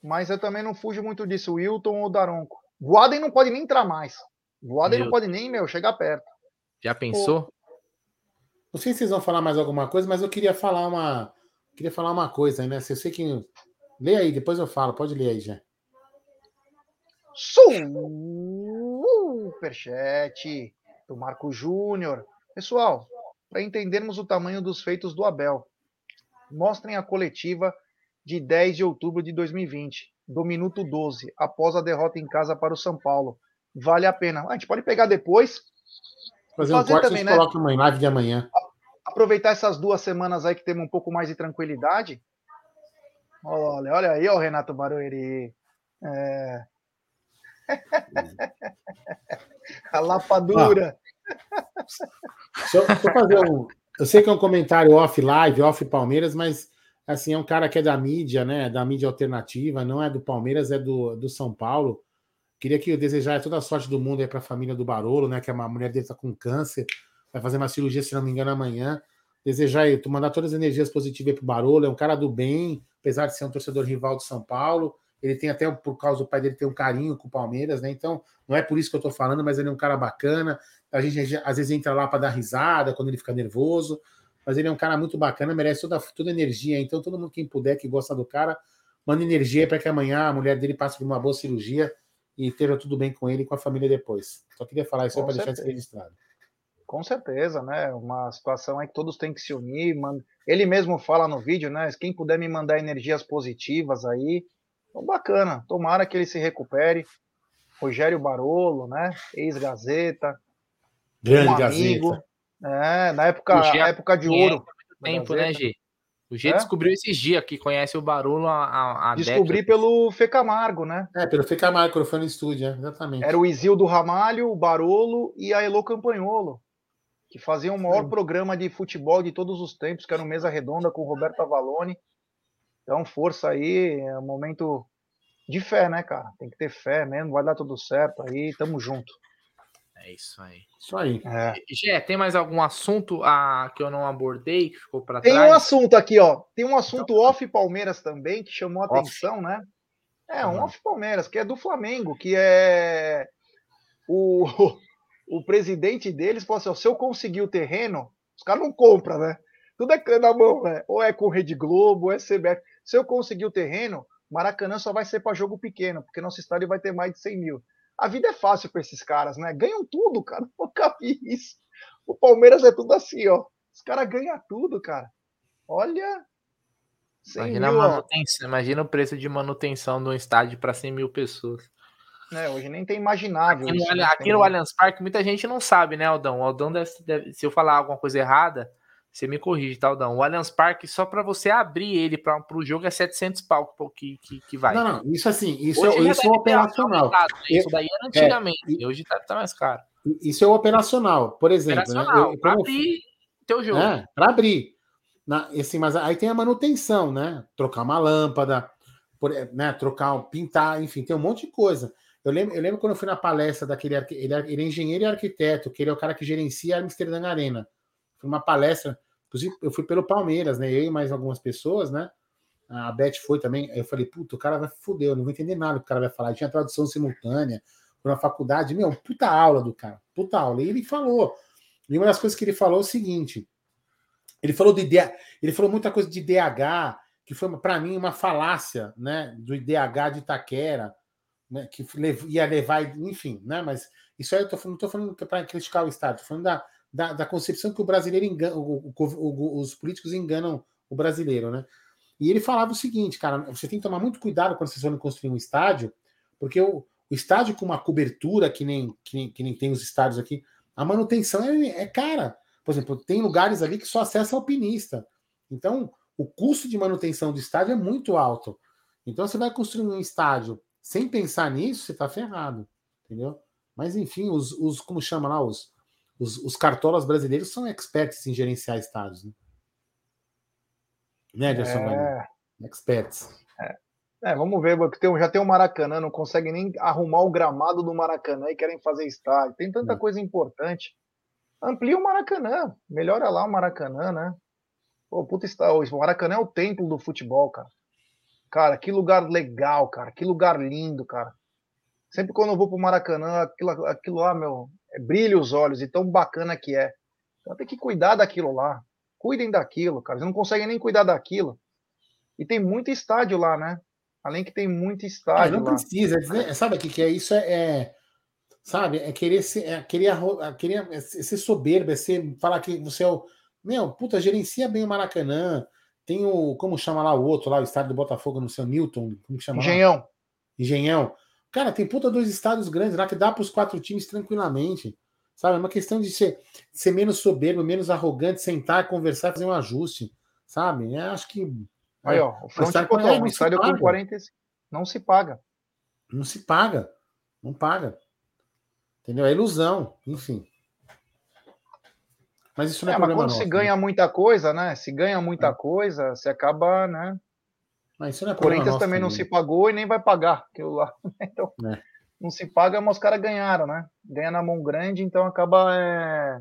mas eu também não fujo muito disso, o Wilton ou o Daronco. Voaden não pode nem entrar mais. Voaden não pode nem, meu, chegar perto.
Já pensou?
Não sei se vocês vão falar mais alguma coisa, mas eu queria falar uma. Queria falar uma coisa, né? Se eu sei que. Lê aí, depois eu falo. Pode ler aí, já.
Superchat do Marco Júnior. Pessoal, para entendermos o tamanho dos feitos do Abel, mostrem a coletiva de 10 de outubro de 2020, do minuto 12, após a derrota em casa para o São Paulo. Vale a pena. A gente pode pegar depois
Fazer, fazer um corte também, né? coloca uma live de amanhã.
Aproveitar essas duas semanas aí que temos um pouco mais de tranquilidade. Olha, olha aí, ó, o Renato Barueri. É... A lapadura.
Ah, fazer um. Eu sei que é um comentário off live, off Palmeiras, mas assim, é um cara que é da mídia, né? Da mídia alternativa, não é do Palmeiras, é do, do São Paulo. Queria que eu desejar toda a sorte do mundo aí para a família do Barolo, né? Que é uma mulher dele está com câncer, vai fazer uma cirurgia, se não me engano, amanhã. Desejar aí, mandar todas as energias positivas para o Barolo, é um cara do bem, apesar de ser um torcedor rival do São Paulo. Ele tem até, por causa do pai dele, tem um carinho com o Palmeiras, né? Então, não é por isso que eu estou falando, mas ele é um cara bacana. A gente às vezes entra lá para dar risada quando ele fica nervoso, mas ele é um cara muito bacana, merece toda, toda energia. Então, todo mundo quem puder, que gosta do cara, manda energia para que amanhã a mulher dele passe por uma boa cirurgia e esteja tudo bem com ele e com a família depois. Só queria falar isso para deixar isso registrado.
Com certeza, né? Uma situação é que todos têm que se unir. Man... Ele mesmo fala no vídeo, né? Quem puder me mandar energias positivas aí, então bacana. Tomara que ele se recupere. Rogério Barolo, né? Ex-Gazeta.
Grande um amigo. Gazeta.
É, na época, época de ouro.
Tempo, né, G? O G é? descobriu esses dias que conhece o Barulho a, a
Descobri década. pelo Fê Camargo, né?
É, pelo Fê Camargo, quando foi no estúdio, é, exatamente.
Era o Isildo Ramalho, o Barolo e a Elo Campanholo, que faziam o maior programa de futebol de todos os tempos, que era o Mesa Redonda com o Roberto Avalone. Então, força aí, é um momento de fé, né, cara? Tem que ter fé mesmo, vai dar tudo certo aí, tamo junto.
É isso aí.
Isso aí.
É. Gé, tem mais algum assunto ah, que eu não abordei, que ficou para
trás? Tem um assunto aqui, ó. Tem um assunto então, off Palmeiras também, que chamou a atenção, né? É, um uhum. off Palmeiras, que é do Flamengo, que é o, o presidente deles falou assim: se eu conseguir o terreno, os caras não compram, né? Tudo é na mão, né? Ou é com Rede Globo, ou é CBF. Se eu conseguir o terreno, Maracanã só vai ser para jogo pequeno, porque nosso estádio vai ter mais de 100 mil. A vida é fácil para esses caras, né? Ganham tudo, cara. Nunca vi isso. O Palmeiras é tudo assim, ó. Os caras ganham tudo, cara. Olha.
Imagina, mil, manutenção, imagina o preço de manutenção de um estádio para 100 mil pessoas.
É, hoje nem tem imaginável.
Aqui, no, né? aqui no Allianz Parque, muita gente não sabe, né, Aldão? O Aldão deve, deve, se eu falar alguma coisa errada, você me corrige, tá, Aldão? O Allianz Parque, só para você abrir ele para o jogo, é 700 pau que, que, que vai.
Não, não, isso assim, isso, é, isso é operacional. Né?
Isso daí era antigamente, é, hoje tá, tá, mais caro.
Isso é operacional, por exemplo. Né? Operacional,
né? para abrir teu jogo.
É, para abrir. Na, assim, mas aí tem a manutenção, né? Trocar uma lâmpada, por, né? trocar, pintar, enfim, tem um monte de coisa. Eu lembro, eu lembro quando eu fui na palestra daquele ele, ele é engenheiro e arquiteto, que ele é o cara que gerencia a Amsterdã Arena. Foi uma palestra Inclusive, eu fui pelo Palmeiras, né? Eu e mais algumas pessoas, né? a Beth foi também. Eu falei, puta, o cara vai foder, eu não vou entender nada que o cara vai falar. Tinha tradução simultânea na faculdade, meu, puta aula do cara, puta aula. E ele falou, e uma das coisas que ele falou é o seguinte: ele falou de ele falou muita coisa de DH, que foi para mim uma falácia, né, do IDH de Itaquera, né, que ia levar, enfim, né, mas isso aí eu tô não estou falando para criticar o Estado, estou falando da, da, da, concepção que o brasileiro engana, o, o, os políticos enganam o brasileiro, né? E ele falava o seguinte, cara, você tem que tomar muito cuidado quando vocês forem construir um estádio, porque o, o estádio com uma cobertura que nem, que nem, que nem tem os estádios aqui, a manutenção é, é cara. Por exemplo, tem lugares ali que só acessa alpinista. Então, o custo de manutenção do estádio é muito alto. Então, você vai construir um estádio sem pensar nisso, você está ferrado. Entendeu? Mas, enfim, os, os como chama lá, os, os, os, cartolas brasileiros são experts em gerenciar estádios. Né, né Anderson? É... Experts.
É. é. vamos ver, porque tem, já tem o Maracanã, não consegue nem arrumar o gramado do Maracanã e querem fazer estádio. Tem tanta é. coisa importante. Amplia o Maracanã, melhora lá o Maracanã, né? Pô, puta, o Maracanã é o templo do futebol, cara. Cara, que lugar legal, cara. Que lugar lindo, cara. Sempre quando eu vou pro Maracanã, aquilo, aquilo lá, meu, brilha os olhos e tão bacana que é. Então tem que cuidar daquilo lá. Cuidem daquilo, cara. Vocês não conseguem nem cuidar daquilo. E tem muito estádio lá, né? Além que tem muito estádio.
Ah, não
lá.
precisa. Sabe o que, que é isso? É, é, sabe? É querer ser, é querer, é querer é ser soberbo, é ser, falar que você é o meu, puta, gerencia bem o Maracanã. Tem o. Como chama lá o outro, lá, o estádio do Botafogo, no seu Newton. Como chama
Engenhão.
Lá? Engenhão. Cara, tem puta dois estádios grandes lá que dá para os quatro times tranquilamente. Sabe? É uma questão de ser, ser menos soberbo, menos arrogante, sentar, conversar, fazer um ajuste. Sabe? Eu acho que.
Aí, ó, o Fronte botou um estádio com 40. Não se paga.
Não se paga. Não paga. Entendeu? É ilusão. Enfim. Mas isso não é, é problema
mas quando
nosso,
se ganha né? muita coisa, né? Se ganha muita é. coisa, você acaba, né?
Mas isso não é
Corinthians também não se pagou e nem vai pagar aquilo lá. Então, é. não se paga, mas os caras ganharam, né? Ganha na mão grande, então acaba. É...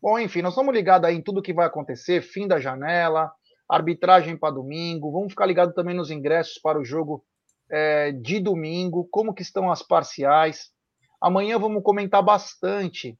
Bom, enfim, nós estamos ligados aí em tudo que vai acontecer, fim da janela, arbitragem para domingo. Vamos ficar ligados também nos ingressos para o jogo é, de domingo, como que estão as parciais. Amanhã vamos comentar bastante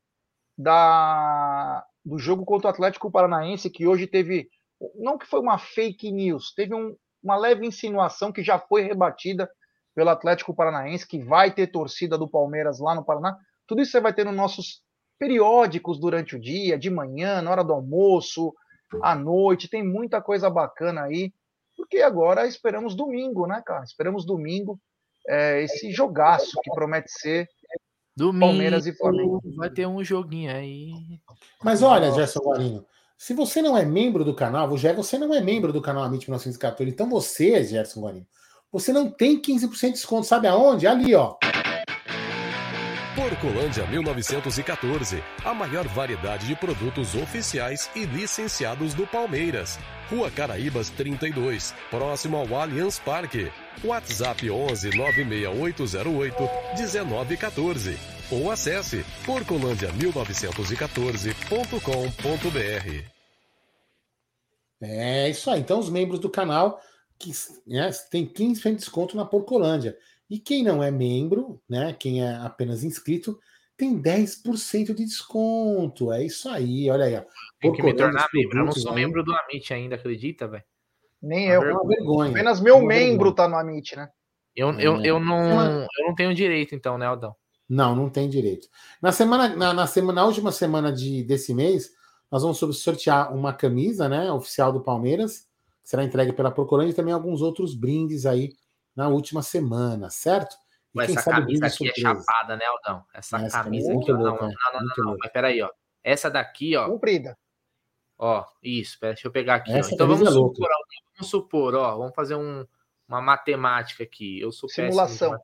da do jogo contra o Atlético Paranaense, que hoje teve, não que foi uma fake news, teve um, uma leve insinuação que já foi rebatida pelo Atlético Paranaense, que vai ter torcida do Palmeiras lá no Paraná. Tudo isso você vai ter nos nossos periódicos durante o dia, de manhã, na hora do almoço, à noite, tem muita coisa bacana aí, porque agora esperamos domingo, né, cara? Esperamos domingo, é, esse jogaço que promete ser
Domingo, Palmeiras e Flamengo. Vai ter um joguinho aí.
Mas olha, Gerson Guarino, se você não é membro do canal, você não é membro do canal Amit 1914, então você, Gerson Guarino, você não tem 15% de desconto, sabe aonde? Ali, ó.
Porcolândia 1914, a maior variedade de produtos oficiais e licenciados do Palmeiras. Rua Caraíbas 32, próximo ao Allianz Parque. WhatsApp 11 96808 1914 ou acesse porcolândia1914.com.br.
É isso aí. Então, os membros do canal que né, tem 15% de desconto na Porcolândia. E quem não é membro, né, quem é apenas inscrito, tem 10% de desconto. É isso aí, olha aí. Ó.
Tem que me tornar membro. Eu não sou aí. membro do Amit ainda, acredita, velho?
Nem eu. É uma vergonha. Apenas meu membro vergonha. tá no Amit, né?
Eu, eu, eu, não, eu não tenho direito, então, né, Aldão?
Não, não tem direito. Na semana, na, na, semana, na última semana de, desse mês, nós vamos sortear uma camisa, né, oficial do Palmeiras, que será entregue pela Procurante, e também alguns outros brindes aí na última semana, certo?
E essa camisa aqui é chapada, né, Aldão? Essa, essa camisa aqui, louca, não, não, não, não, não, mas peraí, ó. Essa daqui, ó.
Comprida.
Ó, isso, pera, deixa eu pegar aqui. Ó. Então vamos é supor, vamos supor, ó, vamos fazer um, uma matemática aqui. Eu sou
Simulação.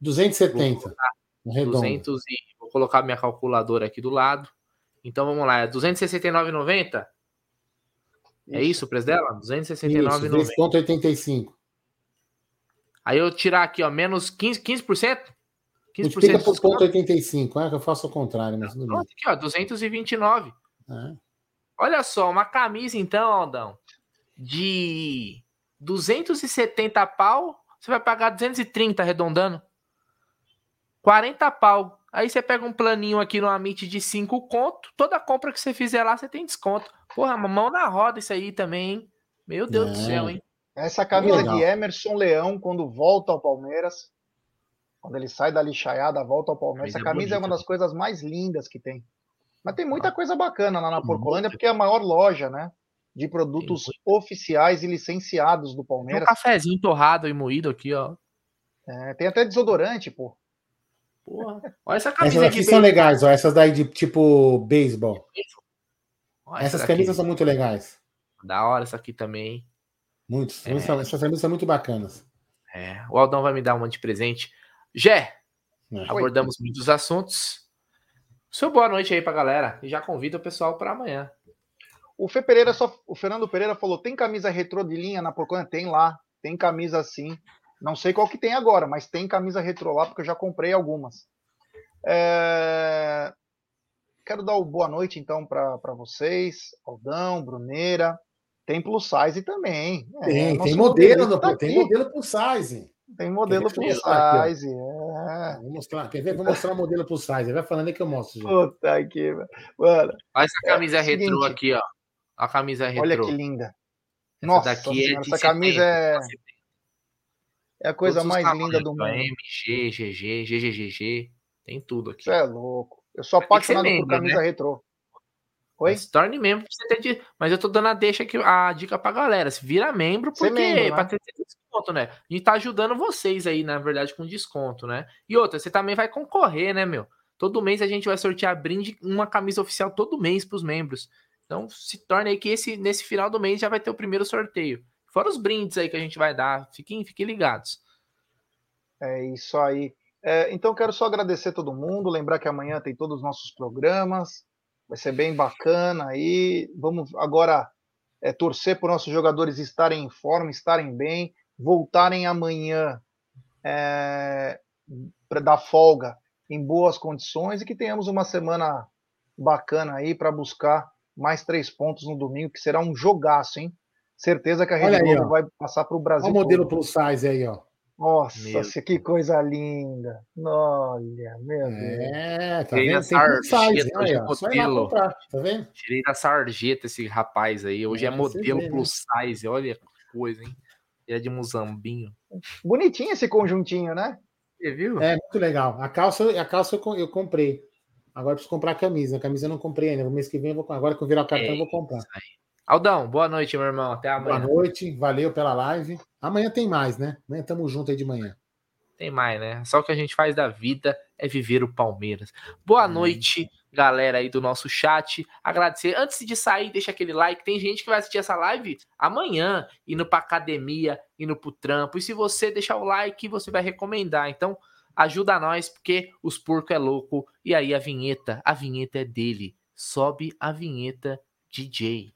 270.
Vou 200 e vou colocar minha calculadora aqui do lado. Então vamos lá, é 269,90? É isso o preço dela? 269,90.
2,85.
Aí eu tirar aqui, ó, menos 15%? 15%?
15% Multiplica por ponto 85, é que eu faço ao contrário. Mas
Pronto, aqui, ó, 229. É. Olha só, uma camisa então, Aldão, de 270 pau, você vai pagar 230 arredondando. 40 pau. Aí você pega um planinho aqui no Amit de 5 conto, toda compra que você fizer lá, você tem desconto. Porra, mão na roda isso aí também, hein? Meu Deus é. do céu, hein?
Essa camisa de Emerson Leão, quando volta ao Palmeiras, quando ele sai da lixaiada, volta ao Palmeiras, essa camisa é uma das coisas mais lindas que tem. Mas tem muita coisa bacana lá na Porcolândia, porque é a maior loja, né? De produtos oficiais e licenciados do Palmeiras.
Tem um cafezinho torrado e moído aqui, ó.
É, tem até desodorante, pô.
Porra. Olha essa camisa
Essas aqui são legais, ó. Essas daí de tipo beisebol. Essas camisas são muito legais.
Da hora essa aqui também.
Muitos. É. Essas camisas são muito bacanas.
É. O Aldão vai me dar um monte de presente. Gé, é. abordamos Oi. muitos assuntos. Seu boa noite aí pra galera. E já convida o pessoal para amanhã.
O Fê Pereira só, o Fernando Pereira falou: tem camisa retrô de linha na Porcona? Tem lá, tem camisa assim. Não sei qual que tem agora, mas tem camisa retrô lá, porque eu já comprei algumas. É... Quero dar o boa noite, então, para vocês, Aldão, Bruneira. Tem plus size também.
É, tem, tem modelo, tá tem modelo plus size.
Tem modelo plus size. É.
Vou mostrar, quer ver? Vou mostrar o modelo plus size. Vai falando aí que eu mostro.
Gente. Puta que. Mano.
Olha essa camisa é, retrô seguinte, aqui, ó. A camisa retrô.
Olha que linda. Essa Nossa, daqui senhora, é essa camisa é. É a coisa mais linda do mundo.
MG, GG, GGGG, tem tudo aqui.
Você é louco. Eu sou apaixonado por camisa né? retrô.
Oi? Se torne membro pra você ter de... Mas eu tô dando a deixa aqui, a dica pra galera. Se vira membro, porque membro, né? pra ter desconto, né? A gente tá ajudando vocês aí, na verdade, com desconto, né? E outra, você também vai concorrer, né, meu? Todo mês a gente vai sortear brinde, uma camisa oficial todo mês pros membros. Então se torne aí que esse, nesse final do mês já vai ter o primeiro sorteio. Fora os brindes aí que a gente vai dar. Fiquem, fiquem ligados.
É isso aí. É, então, quero só agradecer todo mundo. Lembrar que amanhã tem todos os nossos programas. Vai ser bem bacana aí. Vamos agora é, torcer para nossos jogadores estarem em forma, estarem bem, voltarem amanhã é, dar folga em boas condições e que tenhamos uma semana bacana aí para buscar mais três pontos no domingo, que será um jogaço, hein? Certeza que a Rede Globo vai passar para o Brasil.
Olha o modelo todo. plus size aí, ó.
Nossa, meu. que coisa linda. Olha, meu Deus.
É, tá vendo? Tem plus size, aí, ó. Modelo. Comprar, tá vendo? Tirei da sarjeta esse rapaz aí. Hoje é, é modelo vê, plus né? size. Olha que coisa, hein? Ele é de Muzambinho.
Bonitinho esse conjuntinho, né?
Você viu? É, muito legal. A calça, a calça eu, comprei. Agora preciso comprar a camisa. A camisa eu não comprei ainda. No mês que vem, eu vou, agora que eu virar o cartão, é eu vou comprar.
Aldão, boa noite, meu irmão. Até amanhã.
Boa noite, valeu pela live. Amanhã tem mais, né? Amanhã tamo junto aí de manhã.
Tem mais, né? Só o que a gente faz da vida é viver o Palmeiras. Boa hum. noite, galera aí do nosso chat. Agradecer. Antes de sair, deixa aquele like. Tem gente que vai assistir essa live amanhã, indo pra academia, indo pro trampo. E se você deixar o like, você vai recomendar. Então, ajuda nós, porque os porcos é louco. E aí a vinheta, a vinheta é dele. Sobe a vinheta, DJ.